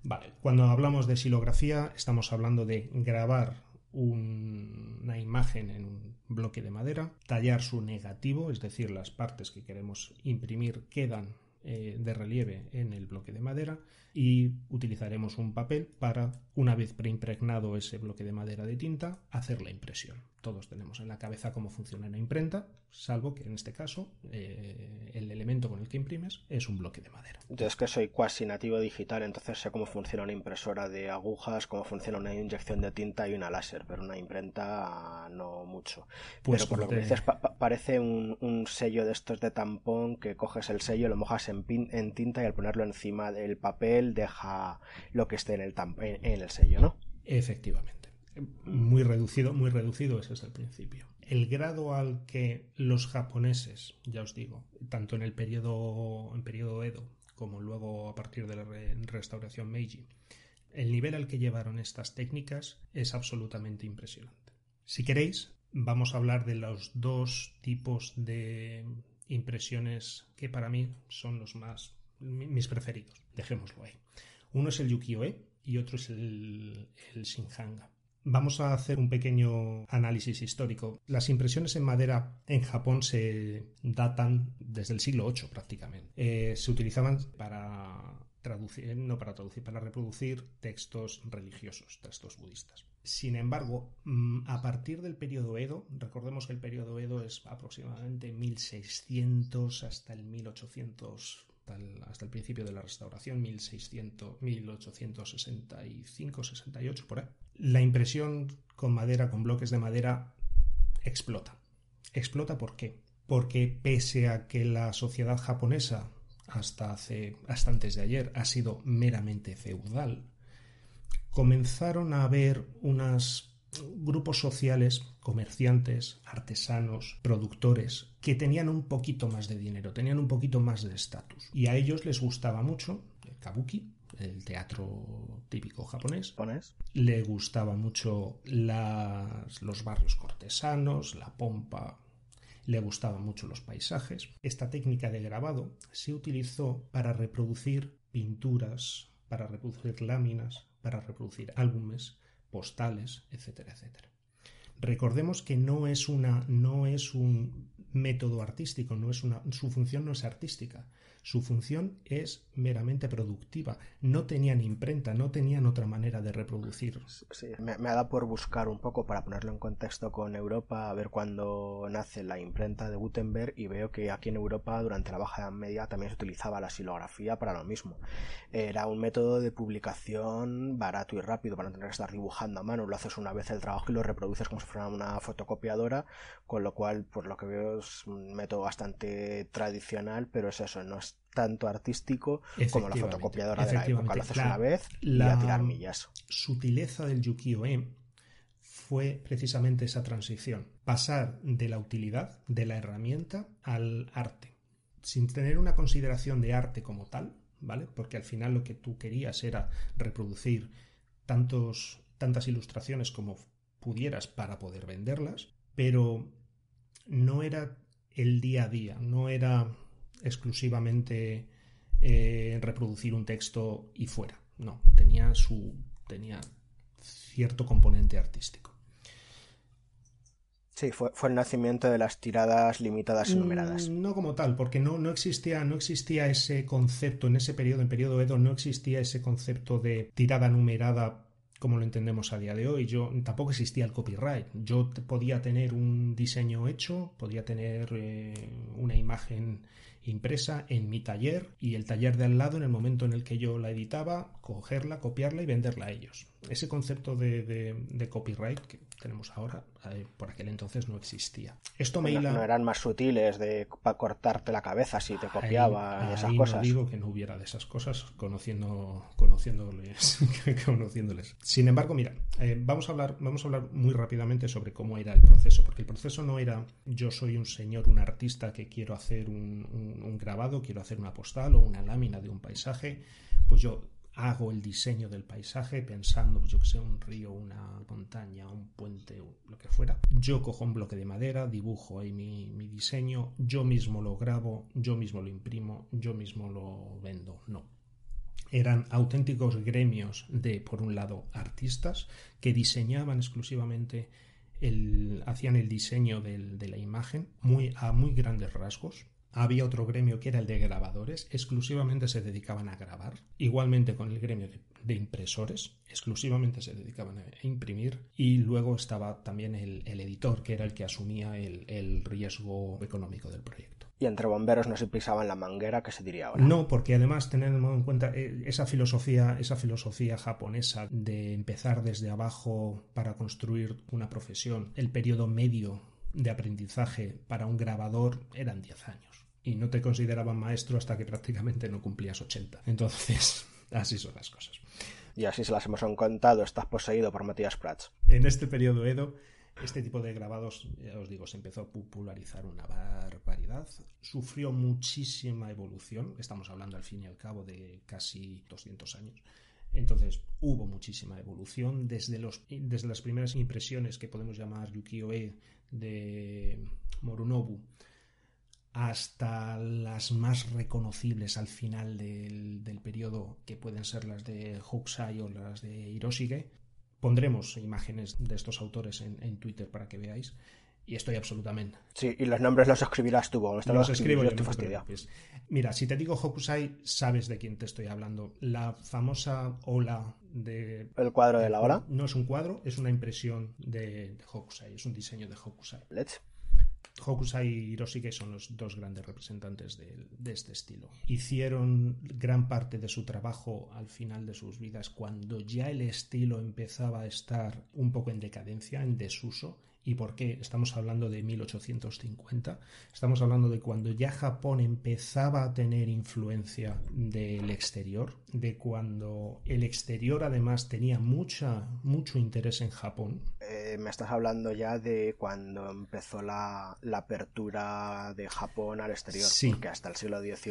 Vale, cuando hablamos de silografía estamos hablando de grabar una imagen en un bloque de madera, tallar su negativo, es decir, las partes que queremos imprimir quedan eh, de relieve en el bloque de madera y utilizaremos un papel para, una vez preimpregnado ese bloque de madera de tinta, hacer la impresión. Todos tenemos en la cabeza cómo funciona una imprenta, salvo que en este caso eh, el elemento con el que imprimes es un bloque de madera. Yo es que soy cuasi nativo digital, entonces sé cómo funciona una impresora de agujas, cómo funciona una inyección de tinta y una láser, pero una imprenta no mucho. Pues pero por lo que dices, parece un, sello de estos de tampón que coges el sello, lo mojas en, en tinta y al ponerlo encima del papel deja lo que esté en el, en el sello, ¿no? Efectivamente muy reducido, muy reducido, ese es el principio. El grado al que los japoneses, ya os digo, tanto en el periodo, en periodo Edo como luego a partir de la restauración Meiji, el nivel al que llevaron estas técnicas es absolutamente impresionante. Si queréis, vamos a hablar de los dos tipos de impresiones que para mí son los más mis preferidos. Dejémoslo ahí. Uno es el yukiyo-e y otro es el, el shinhanga. Vamos a hacer un pequeño análisis histórico. Las impresiones en madera en Japón se datan desde el siglo VIII prácticamente. Eh, se utilizaban para traducir, no para traducir, para reproducir textos religiosos, textos budistas. Sin embargo, mm, a partir del periodo Edo, recordemos que el periodo Edo es aproximadamente 1600 hasta el 1800 hasta el principio de la restauración, 1600, 1865, 68, por ahí. La impresión con madera, con bloques de madera, explota. ¿Explota por qué? Porque pese a que la sociedad japonesa hasta hace hasta antes de ayer ha sido meramente feudal, comenzaron a haber unos grupos sociales, comerciantes, artesanos, productores, que tenían un poquito más de dinero, tenían un poquito más de estatus. Y a ellos les gustaba mucho el kabuki, el teatro típico japonés. Le gustaba mucho los barrios cortesanos, la pompa, le gustaban mucho los paisajes. Esta técnica de grabado se utilizó para reproducir pinturas, para reproducir láminas, para reproducir álbumes, postales, etcétera, etcétera. Recordemos que no es una no es un método artístico, no es una su función no es artística, su función es meramente productiva. No tenían imprenta, no tenían otra manera de reproducir. Sí, me, ha dado por buscar un poco para ponerlo en contexto con Europa, a ver cuándo nace la imprenta de Gutenberg y veo que aquí en Europa durante la Baja Edad Media también se utilizaba la silografía para lo mismo. Era un método de publicación barato y rápido para no tener que estar dibujando a mano. Lo haces una vez el trabajo y lo reproduces como si fuera una fotocopiadora, con lo cual, por lo que veo, es un método bastante tradicional, pero es eso, no es tanto artístico como la fotocopiadora de la época. Lo haces una vez y a tirar millas. sutileza del yukiyo-e fue precisamente esa transición. Pasar de la utilidad, de la herramienta, al arte. Sin tener una consideración de arte como tal, ¿vale? Porque al final lo que tú querías era reproducir tantos, tantas ilustraciones como pudieras para poder venderlas, pero no era el día a día, no era exclusivamente eh, reproducir un texto y fuera. No, tenía su. tenía cierto componente artístico. Sí, fue, fue, el nacimiento de las tiradas limitadas y numeradas. Mm, no como tal, porque no, no, existía, no existía ese concepto en ese periodo, en periodo Edo, no existía ese concepto de tirada numerada como lo entendemos a día de hoy. Yo tampoco existía el copyright. Yo podía tener un diseño hecho, podía tener eh, una imagen impresa en mi taller y el taller de al lado en el momento en el que yo la editaba, cogerla, copiarla y venderla a ellos. Ese concepto de, copyright que tenemos ahora, eh, por aquel entonces no existía. Esto me no, no eran más sutiles de para cortarte la cabeza si te copiaba y esas cosas. No digo que no hubiera de esas cosas conociendo, conociéndoles, (laughs) conociéndoles. Sin embargo, mira, eh, vamos, a hablar, vamos a hablar muy rápidamente sobre cómo era el proceso, porque el proceso no era yo soy un señor, un artista que quiero hacer un, grabado, quiero hacer una postal o una lámina de un paisaje, pues yo hago el diseño del paisaje pensando, yo que sé, un río, una montaña, un puente, lo que fuera. Yo cojo un bloque de madera, dibujo ahí mi, mi, diseño, yo mismo lo grabo, yo mismo lo imprimo, yo mismo lo vendo. No. Eran auténticos gremios de, por un lado, artistas que diseñaban exclusivamente el, hacían el diseño del, de la imagen muy, a muy grandes rasgos, había otro gremio que era el de grabadores, exclusivamente se dedicaban a grabar. Igualmente con el gremio de, impresores, exclusivamente se dedicaban a imprimir. Y luego estaba también el, editor, que era el que asumía el, riesgo económico del proyecto. Y entre bomberos no se pisaban la manguera, que se diría ahora. No, porque además tenemos en cuenta eh, esa filosofía, esa filosofía japonesa de empezar desde abajo para construir una profesión. El periodo medio de aprendizaje para un grabador eran 10 años y no te consideraban maestro hasta que prácticamente no cumplías 80. Entonces, (laughs) así son las cosas. Y así se las hemos contado, estás poseído por Matías Prats. En este periodo Edo, este tipo de grabados, ya os digo, se empezó a popularizar una barbaridad. Sufrió muchísima evolución, estamos hablando al fin y al cabo de casi 200 años. Entonces hubo muchísima evolución desde, los, desde las primeras impresiones que podemos llamar yukiyo-e de Morunobu hasta las más reconocibles al final del, del periodo, que pueden ser las de Hokusai o las de Hiroshige. Pondremos imágenes de estos autores en, Twitter para que veáis. Y estoy absolutamente. Sí, y los nombres los escribirás tú. los escribo yo, no Mira, si te digo Hokusai, sabes de quién te estoy hablando. La famosa ola de... ¿El cuadro de la ola? No es un cuadro, es una impresión de, Hokusai, es un diseño de Hokusai. Let's. Hokusai y Hiroshige son los dos grandes representantes de, de, este estilo. Hicieron gran parte de su trabajo al final de sus vidas cuando ya el estilo empezaba a estar un poco en decadencia, en desuso, ¿Y por qué estamos hablando de 1850? Estamos hablando de cuando ya Japón empezaba a tener influencia del exterior, de cuando el exterior además tenía mucha, mucho interés en Japón. Eh, me estás hablando ya de cuando empezó la, apertura de Japón al exterior, sí. porque hasta el siglo XIX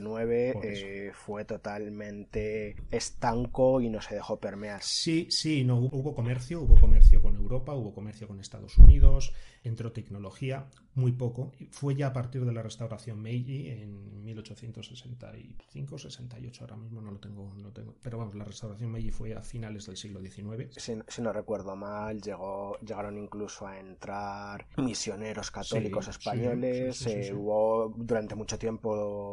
eh, fue totalmente estanco y no se dejó permear. Sí, sí, no hubo comercio, hubo comercio con Europa, hubo comercio con Estados Unidos, entró tecnología, muy poco. Fue ya a partir de la restauración Meiji en 1865-68, ahora mismo no lo, tengo, no tengo. Pero vamos, la restauración Meiji fue a finales del siglo XIX. Si, no recuerdo mal, llegó, llegaron incluso a entrar misioneros católicos españoles. Eh, hubo, durante mucho tiempo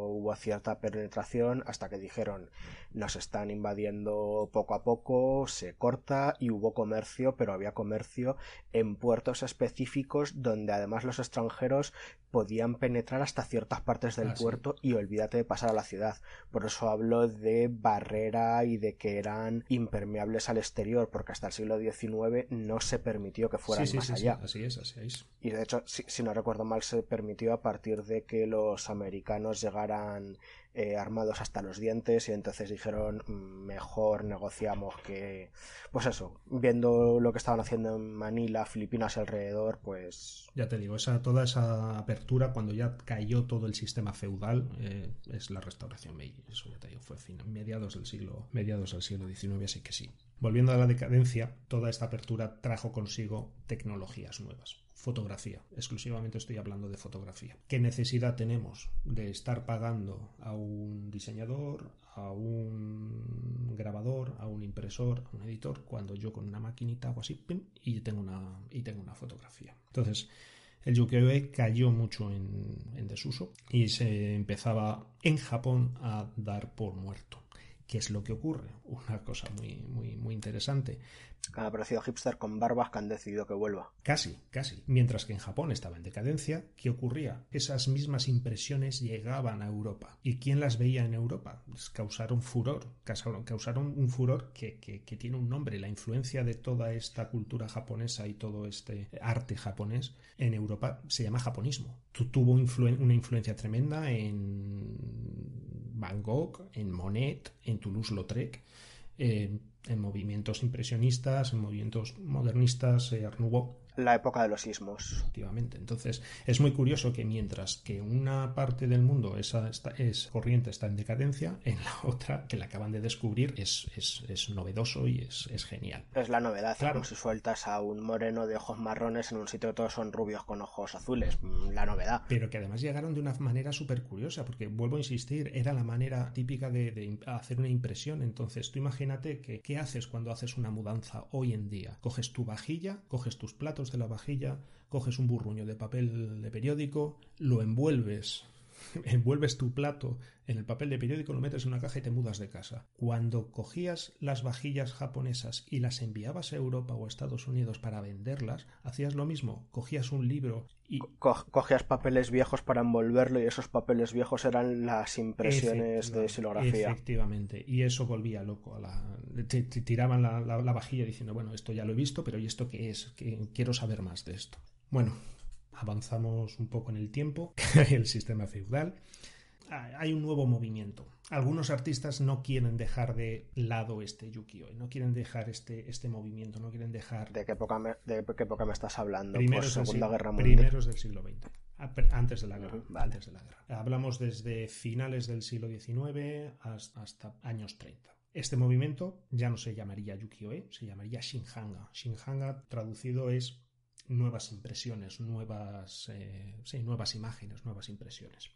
hubo cierta penetración hasta que dijeron nos están invadiendo poco a poco, se corta y hubo comercio, pero había comercio en puertos específicos donde además los extranjeros podían penetrar hasta ciertas partes del ah, puerto y olvídate de pasar a la ciudad. Por eso hablo de barrera y de que eran impermeables al exterior, porque hasta el siglo XIX no se permitió que fueran más allá. así es, así es. Y de hecho, si no recuerdo mal, se permitió a partir de que los americanos llegaran eh, armados hasta los dientes y entonces dijeron mm, mejor negociamos que pues eso viendo lo que estaban haciendo en Manila Filipinas alrededor pues ya te digo esa toda esa apertura cuando ya cayó todo el sistema feudal eh, es la restauración Meiji eso ya te digo fue fin, mediados del siglo mediados del siglo XIX así que sí volviendo a la decadencia toda esta apertura trajo consigo tecnologías nuevas fotografía. Exclusivamente estoy hablando de fotografía. ¿Qué necesidad tenemos de estar pagando a un diseñador, a un grabador, a un impresor, a un editor, cuando yo con una maquinita hago así y tengo una, y tengo una fotografía? Entonces, el ukiyo-e cayó mucho en desuso y se empezaba en Japón a dar por muerto. ¿Qué es lo que ocurre? (laughs) Una cosa muy, muy, muy interesante. Han aparecido hipster con barbas que han decidido que vuelva. Casi, casi. Mientras que en Japón estaba en decadencia, ¿qué ocurría? Esas mismas impresiones llegaban a Europa. ¿Y quién las veía en Europa? Pues causaron furor. Causaron, un furor que, tiene un nombre. La influencia de toda esta cultura japonesa y todo este arte japonés en Europa se llama japonismo. Tuvo una influencia tremenda en Van Gogh, en Monet, en Toulouse-Lautrec, en movimientos impresionistas, en movimientos modernistas, eh, la época de los sismos. Efectivamente. Entonces, es muy curioso que mientras que una parte del mundo esa es corriente está en decadencia, en la (laughs) otra, que la acaban de descubrir, es, es, novedoso y es, genial. Es la novedad, claro. si sueltas a un moreno de ojos marrones en un sitio todos son rubios con ojos azules, mm, la novedad. Pero que además llegaron de una manera súper curiosa, porque vuelvo a insistir, era la manera típica de, de hacer una impresión. Entonces, tú imagínate que, ¿qué haces cuando haces una mudanza hoy en día? Coges tu vajilla, coges tus platos de la vajilla, coges un burruño de papel de periódico, lo envuelves, (laughs) envuelves tu plato en el papel de periódico, lo metes en una caja y te mudas de casa. Cuando cogías las vajillas japonesas y las enviabas a Europa o a Estados Unidos para venderlas, hacías lo mismo, cogías un libro y... cogías papeles viejos para envolverlo y esos papeles viejos eran las impresiones de silografía. Efectivamente, y eso volvía loco. A la... tiraban la, la, vajilla diciendo, bueno, esto ya lo he visto, pero ¿y esto qué es? quiero saber más de esto. Bueno, avanzamos un poco en el tiempo, (laughs) el sistema feudal hay un nuevo movimiento. Algunos artistas no quieren dejar de lado este yukioi, no quieren dejar este, este movimiento, no quieren dejar... ¿De qué época me, de qué época me estás hablando? Primeros, del, Segunda Guerra Mundial. primeros del siglo XX, antes de la guerra. antes de la guerra. Hablamos desde finales del siglo XIX hasta, años 30. Este movimiento ya no se llamaría yukioi, se llamaría shinhanga. Shinhanga traducido es nuevas impresiones, nuevas, eh, sí, nuevas imágenes, nuevas impresiones.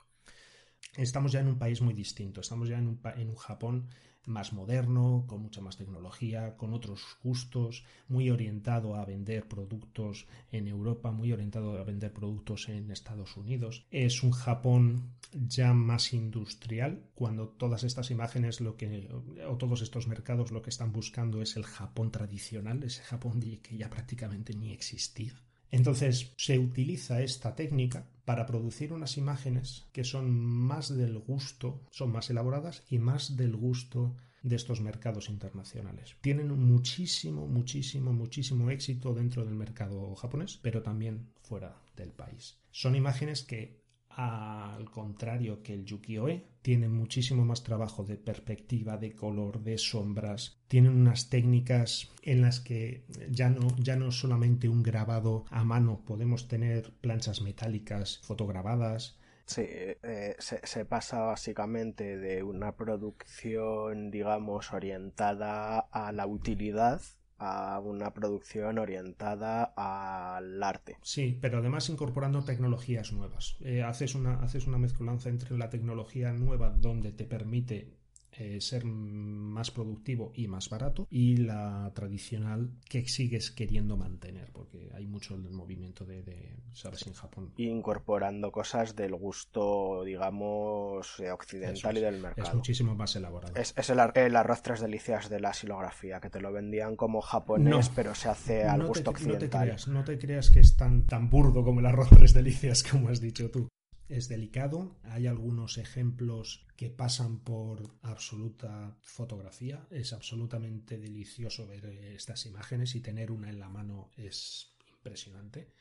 Estamos ya en un país muy distinto, estamos ya en un, en un Japón más moderno, con mucha más tecnología, con otros gustos, muy orientado a vender productos en Europa, muy orientado a vender productos en Estados Unidos. Es un Japón ya más industrial, cuando todas estas imágenes lo que o todos estos mercados lo que están buscando es el Japón tradicional, ese Japón que ya prácticamente ni existía. Entonces se utiliza esta técnica para producir unas imágenes que son más del gusto, son más elaboradas y más del gusto de estos mercados internacionales. Tienen muchísimo, muchísimo, muchísimo éxito dentro del mercado japonés, pero también fuera del país. Son imágenes que al contrario que el Yuki-Oe, tienen muchísimo más trabajo de perspectiva, de color, de sombras. Tienen unas técnicas en las que ya no, ya no solamente un grabado a mano, podemos tener planchas metálicas fotograbadas, Sí, eh, se, se, pasa básicamente de una producción, digamos, orientada a la utilidad a una producción orientada al arte. Sí, pero además incorporando tecnologías nuevas. Eh, haces, una, haces una mezcolanza entre la tecnología nueva donde te permite eh, ser más productivo y más barato y la tradicional que sigues queriendo mantener porque hay mucho el movimiento de, sabes en Japón. Incorporando cosas del gusto digamos eh, occidental y del mercado. es muchísimo más elaborado. Es, el, arroz tres delicias de la silografía que te lo vendían como japonés pero se hace al gusto occidental no te, creas, no te creas que es tan, tan burdo como el arroz tres delicias (laughs) como has dicho tú es delicado. Hay algunos ejemplos que pasan por absoluta fotografía. Es absolutamente delicioso ver eh, estas imágenes y tener una en la mano es impresionante.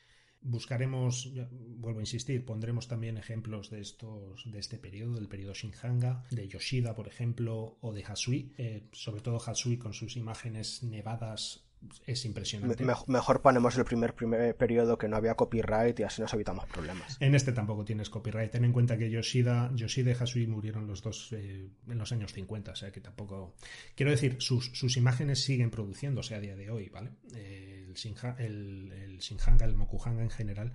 Buscaremos, vuelvo a insistir, pondremos también ejemplos de estos, de este periodo, del periodo Shinhanga, de Yoshida, por ejemplo, o de Hasui, eh, sobre todo Hasui con sus imágenes nevadas es impresionante. mejor ponemos el primer, primer periodo que no había copyright y así nos evitamos problemas. En este tampoco tienes copyright. Ten en cuenta que Yoshida, Yoshida y Hasui murieron los dos eh, en los años 50, o sea que tampoco... Quiero decir, sus, sus imágenes siguen produciéndose a día de hoy, ¿vale? Eh, el, Shinha, el, el Shinhanga, el Mokuhanga en general,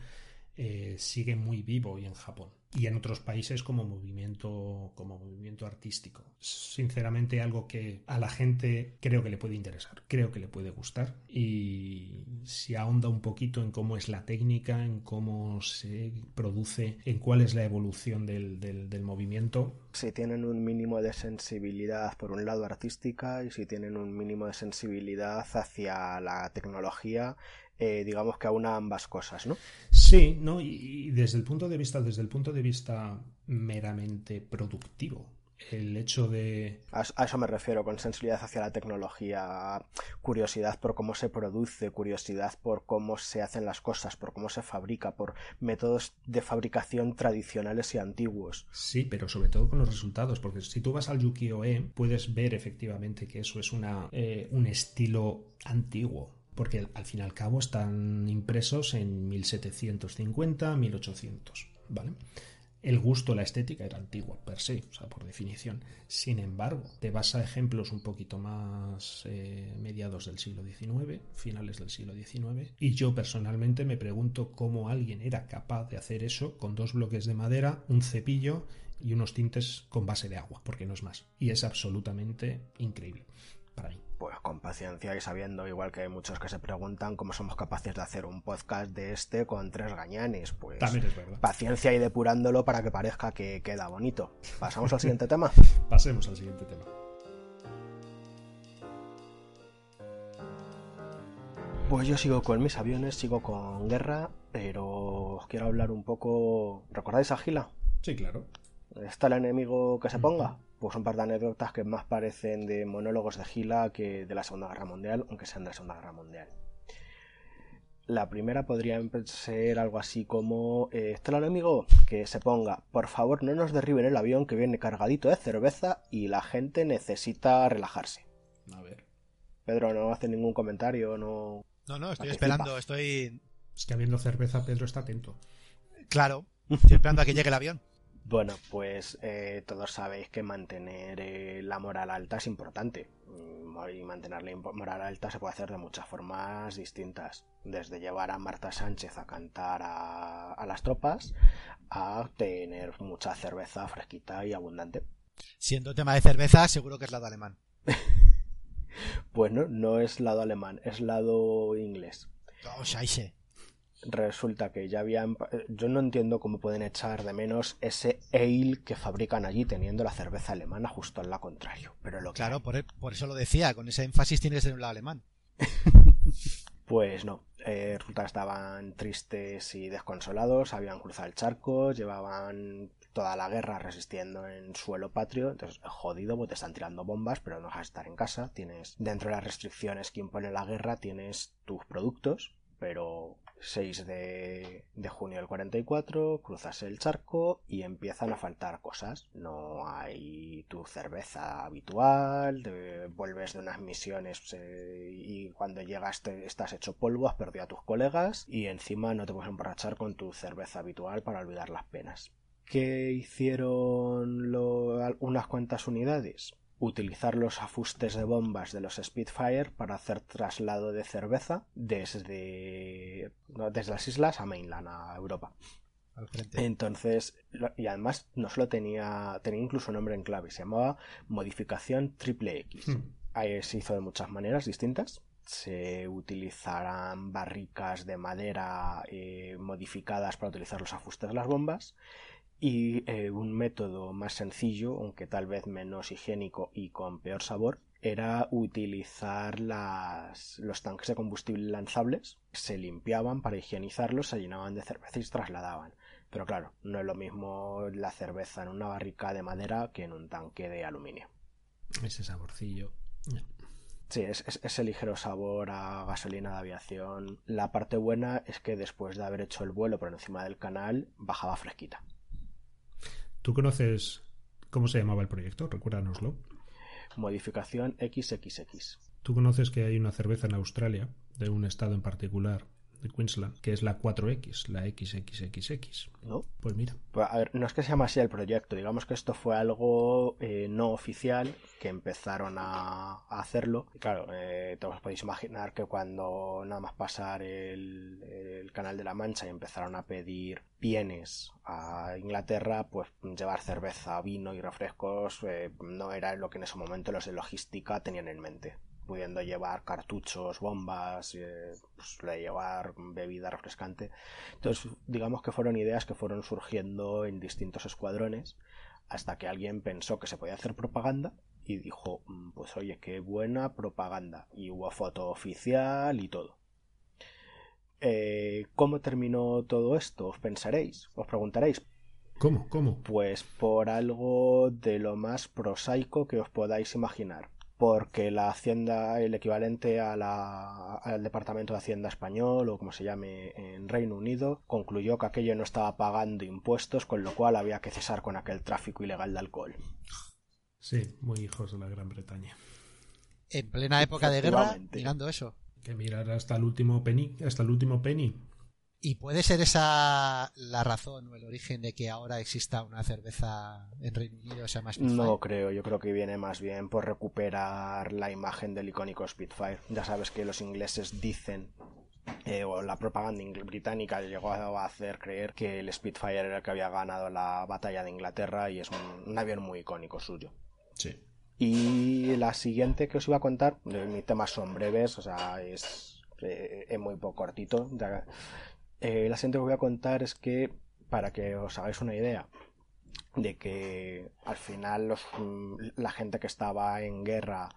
eh, sigue muy vivo y en Japón y en otros países como movimiento como movimiento artístico. Sinceramente algo que a la gente creo que le puede interesar creo que le puede gustar y si ahonda un poquito en cómo es la técnica en cómo se produce en cuál es la evolución del, del, del movimiento. Si tienen un mínimo de sensibilidad por un lado artística y si tienen un mínimo de sensibilidad hacia la tecnología eh, digamos que aúna ambas cosas, ¿no? Sí, ¿no? Y, desde el punto de vista, desde el punto de vista meramente productivo, el hecho de... A, eso me refiero, con sensibilidad hacia la tecnología, curiosidad por cómo se produce, curiosidad por cómo se hacen las cosas, por cómo se fabrica, por métodos de fabricación tradicionales y antiguos. Sí, pero sobre todo con los resultados, porque si tú vas al Yuki-Oe puedes ver efectivamente que eso es una, eh, un estilo antiguo, porque al fin y al cabo están impresos en 1750, 1800, ¿vale? El gusto, la estética era antigua per se, o sea, por definición. Sin embargo, te vas a ejemplos un poquito más eh, mediados del siglo XIX, finales del siglo XIX, y yo personalmente me pregunto cómo alguien era capaz de hacer eso con dos bloques de madera, un cepillo y unos tintes con base de agua, porque no es más. Y es absolutamente increíble para mí pues con paciencia y sabiendo, igual que hay muchos que se preguntan cómo somos capaces de hacer un podcast de este con tres gañanes, pues paciencia y depurándolo para que parezca que queda bonito. ¿Pasamos al siguiente tema? (laughs) Pasemos al siguiente tema. Pues yo sigo con mis aviones, sigo con guerra, pero os quiero hablar un poco... ¿Recordáis a Gila? Sí, claro. ¿Está el enemigo que se ponga? pues un par de anécdotas que más parecen de monólogos de Gila que de la Segunda Guerra Mundial, aunque sean de la Segunda Guerra Mundial. La primera podría ser algo así como, eh, está el enemigo, que se ponga, por favor no nos derriben el avión que viene cargadito de cerveza y la gente necesita relajarse. A ver. Pedro no hace ningún comentario, no... No, no, estoy esperando, estoy... Es que habiendo cerveza, Pedro está atento. Claro, (laughs) estoy esperando a que llegue el avión. Bueno, pues eh, todos sabéis que mantener eh, la moral alta es importante. Mm, y mantener la moral alta se puede hacer de muchas formas distintas. Desde llevar a Marta Sánchez a cantar a, las tropas a tener mucha cerveza fresquita y abundante. Siendo tema de cerveza, seguro que es lado alemán. (laughs) pues no, no es lado alemán, es lado inglés. Oh, scheiße. Resulta que ya habían. Yo no entiendo cómo pueden echar de menos ese ale que fabrican allí teniendo la cerveza alemana justo al lado contrario. Pero lo que Claro, por, por eso lo decía, con ese énfasis tiene que ser un lado alemán. (laughs) Pues no, eh, resulta que estaban tristes y desconsolados, habían cruzado el charco, llevaban toda la guerra resistiendo en suelo patrio, entonces jodido, pues te están tirando bombas, pero no dejas de estar en casa, tienes dentro de las restricciones que impone la guerra, tienes tus productos, pero 6 de, de junio del 44, cruzas el charco y empiezan a faltar cosas. No hay tu cerveza habitual, vuelves de unas misiones eh, y cuando llegas te, estás hecho polvo, has perdido a tus colegas y encima no te puedes emborrachar con tu cerveza habitual para olvidar las penas. ¿Qué hicieron unas cuantas unidades? Utilizar los afustes de bombas de los Spitfire para hacer traslado de cerveza desde, desde las islas a mainland, a Europa. Al frente. Entonces, y además no solo tenía, tenía incluso nombre en clave, se llamaba modificación triple X. Hmm. Ahí se hizo de muchas maneras distintas. Se utilizarán barricas de madera eh, modificadas para utilizar los ajustes de las bombas. Y eh, un método más sencillo, aunque tal vez menos higiénico y con peor sabor, era utilizar las, los tanques de combustible lanzables. Se limpiaban para higienizarlos, se llenaban de cerveza y se trasladaban. Pero claro, no es lo mismo la cerveza en una barrica de madera que en un tanque de aluminio. Ese saborcillo. Sí, es, es- ese ligero sabor a gasolina de aviación. La parte buena es que después de haber hecho el vuelo por encima del canal, bajaba fresquita. ¿Tú conoces cómo se llamaba el proyecto? Recuérdanoslo. Modificación XXX. Tú conoces que hay una cerveza en Australia, de un estado en particular, de Queensland, que es la 4X, la XXXX. ¿No? Pues mira, Pues, a ver, no es que se llama así el proyecto, digamos que esto fue algo eh, no oficial que empezaron a, a hacerlo. Y claro, eh, todos os podéis imaginar que cuando nada más pasar el, el Canal de la Mancha y empezaron a pedir bienes a Inglaterra, pues llevar cerveza, vino y refrescos eh, no era lo que en ese momento los de logística tenían en mente pudiendo llevar cartuchos, bombas, eh, pues, llevar bebida refrescante. Entonces, digamos que fueron ideas que fueron surgiendo en distintos escuadrones hasta que alguien pensó que se podía hacer propaganda y dijo, "Mm, pues oye, qué buena propaganda. Y hubo foto oficial y todo. Eh, ¿Cómo terminó todo esto? Os pensaréis, os preguntaréis. ¿cómo? ¿Cómo? Pues por algo de lo más prosaico que os podáis imaginar. Porque la Hacienda, el equivalente a la- al Departamento de Hacienda español o como se llame en Reino Unido, concluyó que aquello no estaba pagando impuestos, con lo cual había que cesar con aquel tráfico ilegal de alcohol. Sí, muy hijos de la Gran Bretaña. En plena época de guerra, mirando eso. Que mirar hasta el último penny, hasta el último penny. ¿Y puede ser esa la razón o el origen de que ahora exista una cerveza en Reino Unido que se llama Spitfire? No creo, yo creo que viene más bien por recuperar la imagen del icónico Spitfire. Ya sabes que los ingleses dicen, eh, o la propaganda británica llegó a hacer creer que el Spitfire era el que había ganado la batalla de Inglaterra y es un, un avión muy icónico suyo. Sí. Y la siguiente que os iba a contar, eh, mis temas son breves, o sea, es, eh, es muy poco cortito. Ya- eh, la siguiente que voy a contar es que, para que os hagáis una idea, de que al final los, mm, la gente que estaba en guerra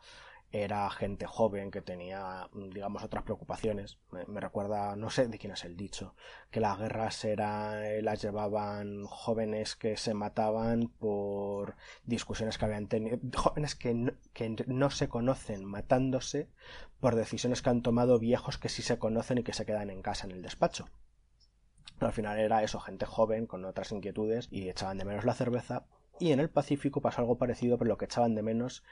era gente joven que tenía, digamos, otras preocupaciones. Me, recuerda, no sé de quién es el dicho, que las guerras eran, eh, las llevaban jóvenes que se mataban por discusiones que habían tenido, jóvenes que que no se conocen matándose por decisiones que han tomado viejos que sí se conocen y que se quedan en casa en el despacho. Pero al final era eso, gente joven con otras inquietudes y echaban de menos la cerveza. Y en el Pacífico pasó algo parecido, pero lo que echaban de menos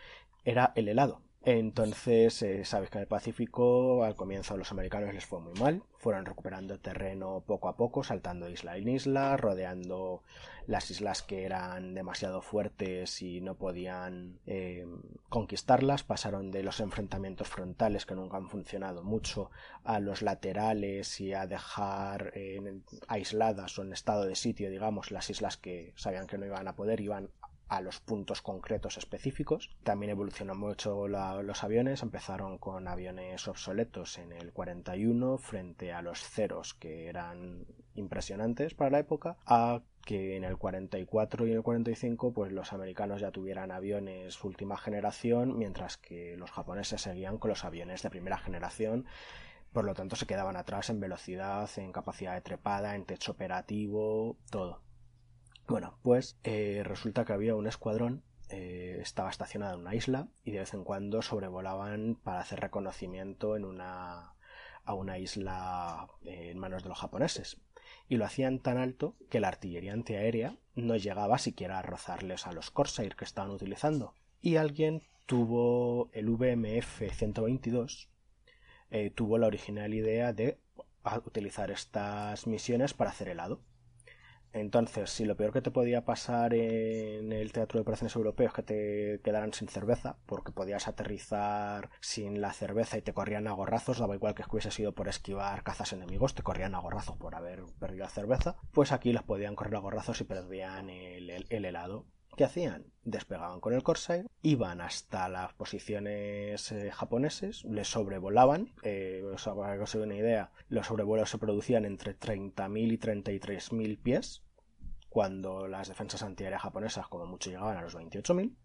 era el helado. Entonces, eh, sabes que en el Pacífico al comienzo a los americanos les fue muy mal, fueron recuperando terreno poco a poco, saltando isla en isla, rodeando las islas que eran demasiado fuertes y no podían eh, conquistarlas, pasaron de los enfrentamientos frontales que nunca han funcionado mucho a los laterales y a dejar eh, aisladas o en estado de sitio, digamos, las islas que sabían que no iban a poder, iban a los puntos concretos específicos. También evolucionó mucho los aviones, empezaron con aviones obsoletos en el 41 frente a los ceros que eran impresionantes para la época, a que en el 44 y el 45 pues los americanos ya tuvieran aviones última generación, mientras que los japoneses seguían con los aviones de primera generación por lo tanto se quedaban atrás en velocidad, en capacidad de trepada, en techo operativo, todo. Bueno, pues eh, resulta que había un escuadrón, eh, estaba estacionado en una isla y de vez en cuando sobrevolaban para hacer reconocimiento en una, a una isla eh, en manos de los japoneses. Y lo hacían tan alto que la artillería antiaérea no llegaba siquiera a rozarles a los Corsair que estaban utilizando. Y alguien tuvo el VMF 122, tuvo la original idea de utilizar estas misiones para hacer helado. Entonces, si lo peor que te podía pasar en el Teatro de Operaciones Europeos es que te quedaran sin cerveza, porque podías aterrizar sin la cerveza y te corrían a gorrazos, daba igual que hubiese sido por esquivar cazas enemigos, te corrían a gorrazos por haber perdido la cerveza, pues aquí los podían correr a gorrazos y perdían el, helado. ¿Qué hacían? Despegaban con el Corsair, iban hasta las posiciones eh, japoneses, les sobrevolaban, eh, para que os una idea, los sobrevuelos se producían entre 30.000 y 33.000 pies, cuando las defensas antiaéreas japonesas como mucho llegaban a los 28.000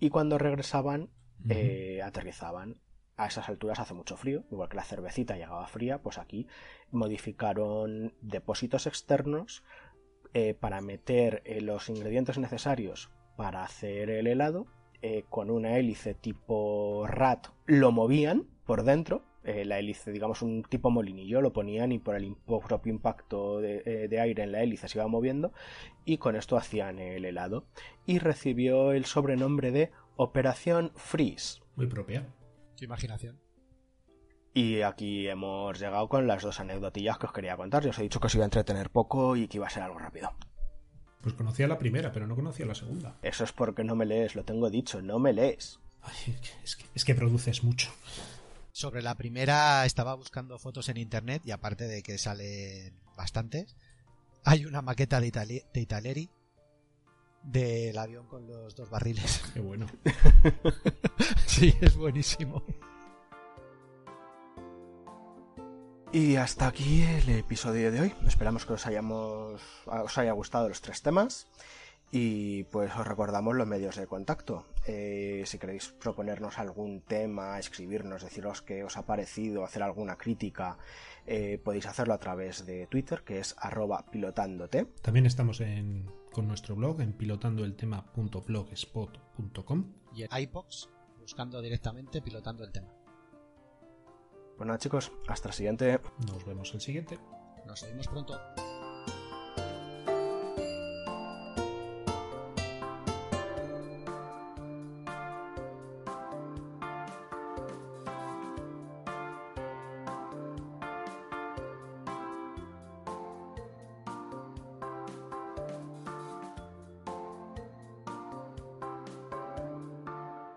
y cuando regresaban eh, aterrizaban a esas alturas hace mucho frío, igual que la cervecita llegaba fría, pues aquí modificaron depósitos externos eh, para meter eh, los ingredientes necesarios para hacer el helado con una hélice tipo RAT lo movían por dentro eh, la hélice, digamos un tipo molinillo, lo ponían y por el propio impacto eh, de, aire en la hélice se iba moviendo y con esto hacían el helado. Y recibió el sobrenombre de Operación Freeze. Muy propia. Su imaginación. Y aquí hemos llegado con las dos anecdotillas que os quería contar. Yo os he dicho que os iba a entretener poco y que iba a ser algo rápido. Pues conocía la primera, pero no conocía la segunda. Eso es porque no me lees, lo tengo dicho, no me lees. es que produces mucho. Sobre la primera estaba buscando fotos en internet y aparte de que salen bastantes, hay una maqueta de, de Italeri del avión con los dos barriles. Qué bueno. (laughs) sí, es buenísimo. Y hasta aquí el episodio de hoy. Esperamos que os hayamos os haya gustado los tres temas. Y pues os recordamos los medios de contacto. Eh, si queréis proponernos algún tema, escribirnos, deciros qué os ha parecido, hacer alguna crítica, eh, podéis hacerlo a través de Twitter, que es arroba pilotándote. También estamos con nuestro blog en pilotandoeltema.blogspot.com y en iPods, buscando directamente pilotando el tema. Bueno chicos, hasta el siguiente. Nos vemos el siguiente. Nos vemos pronto.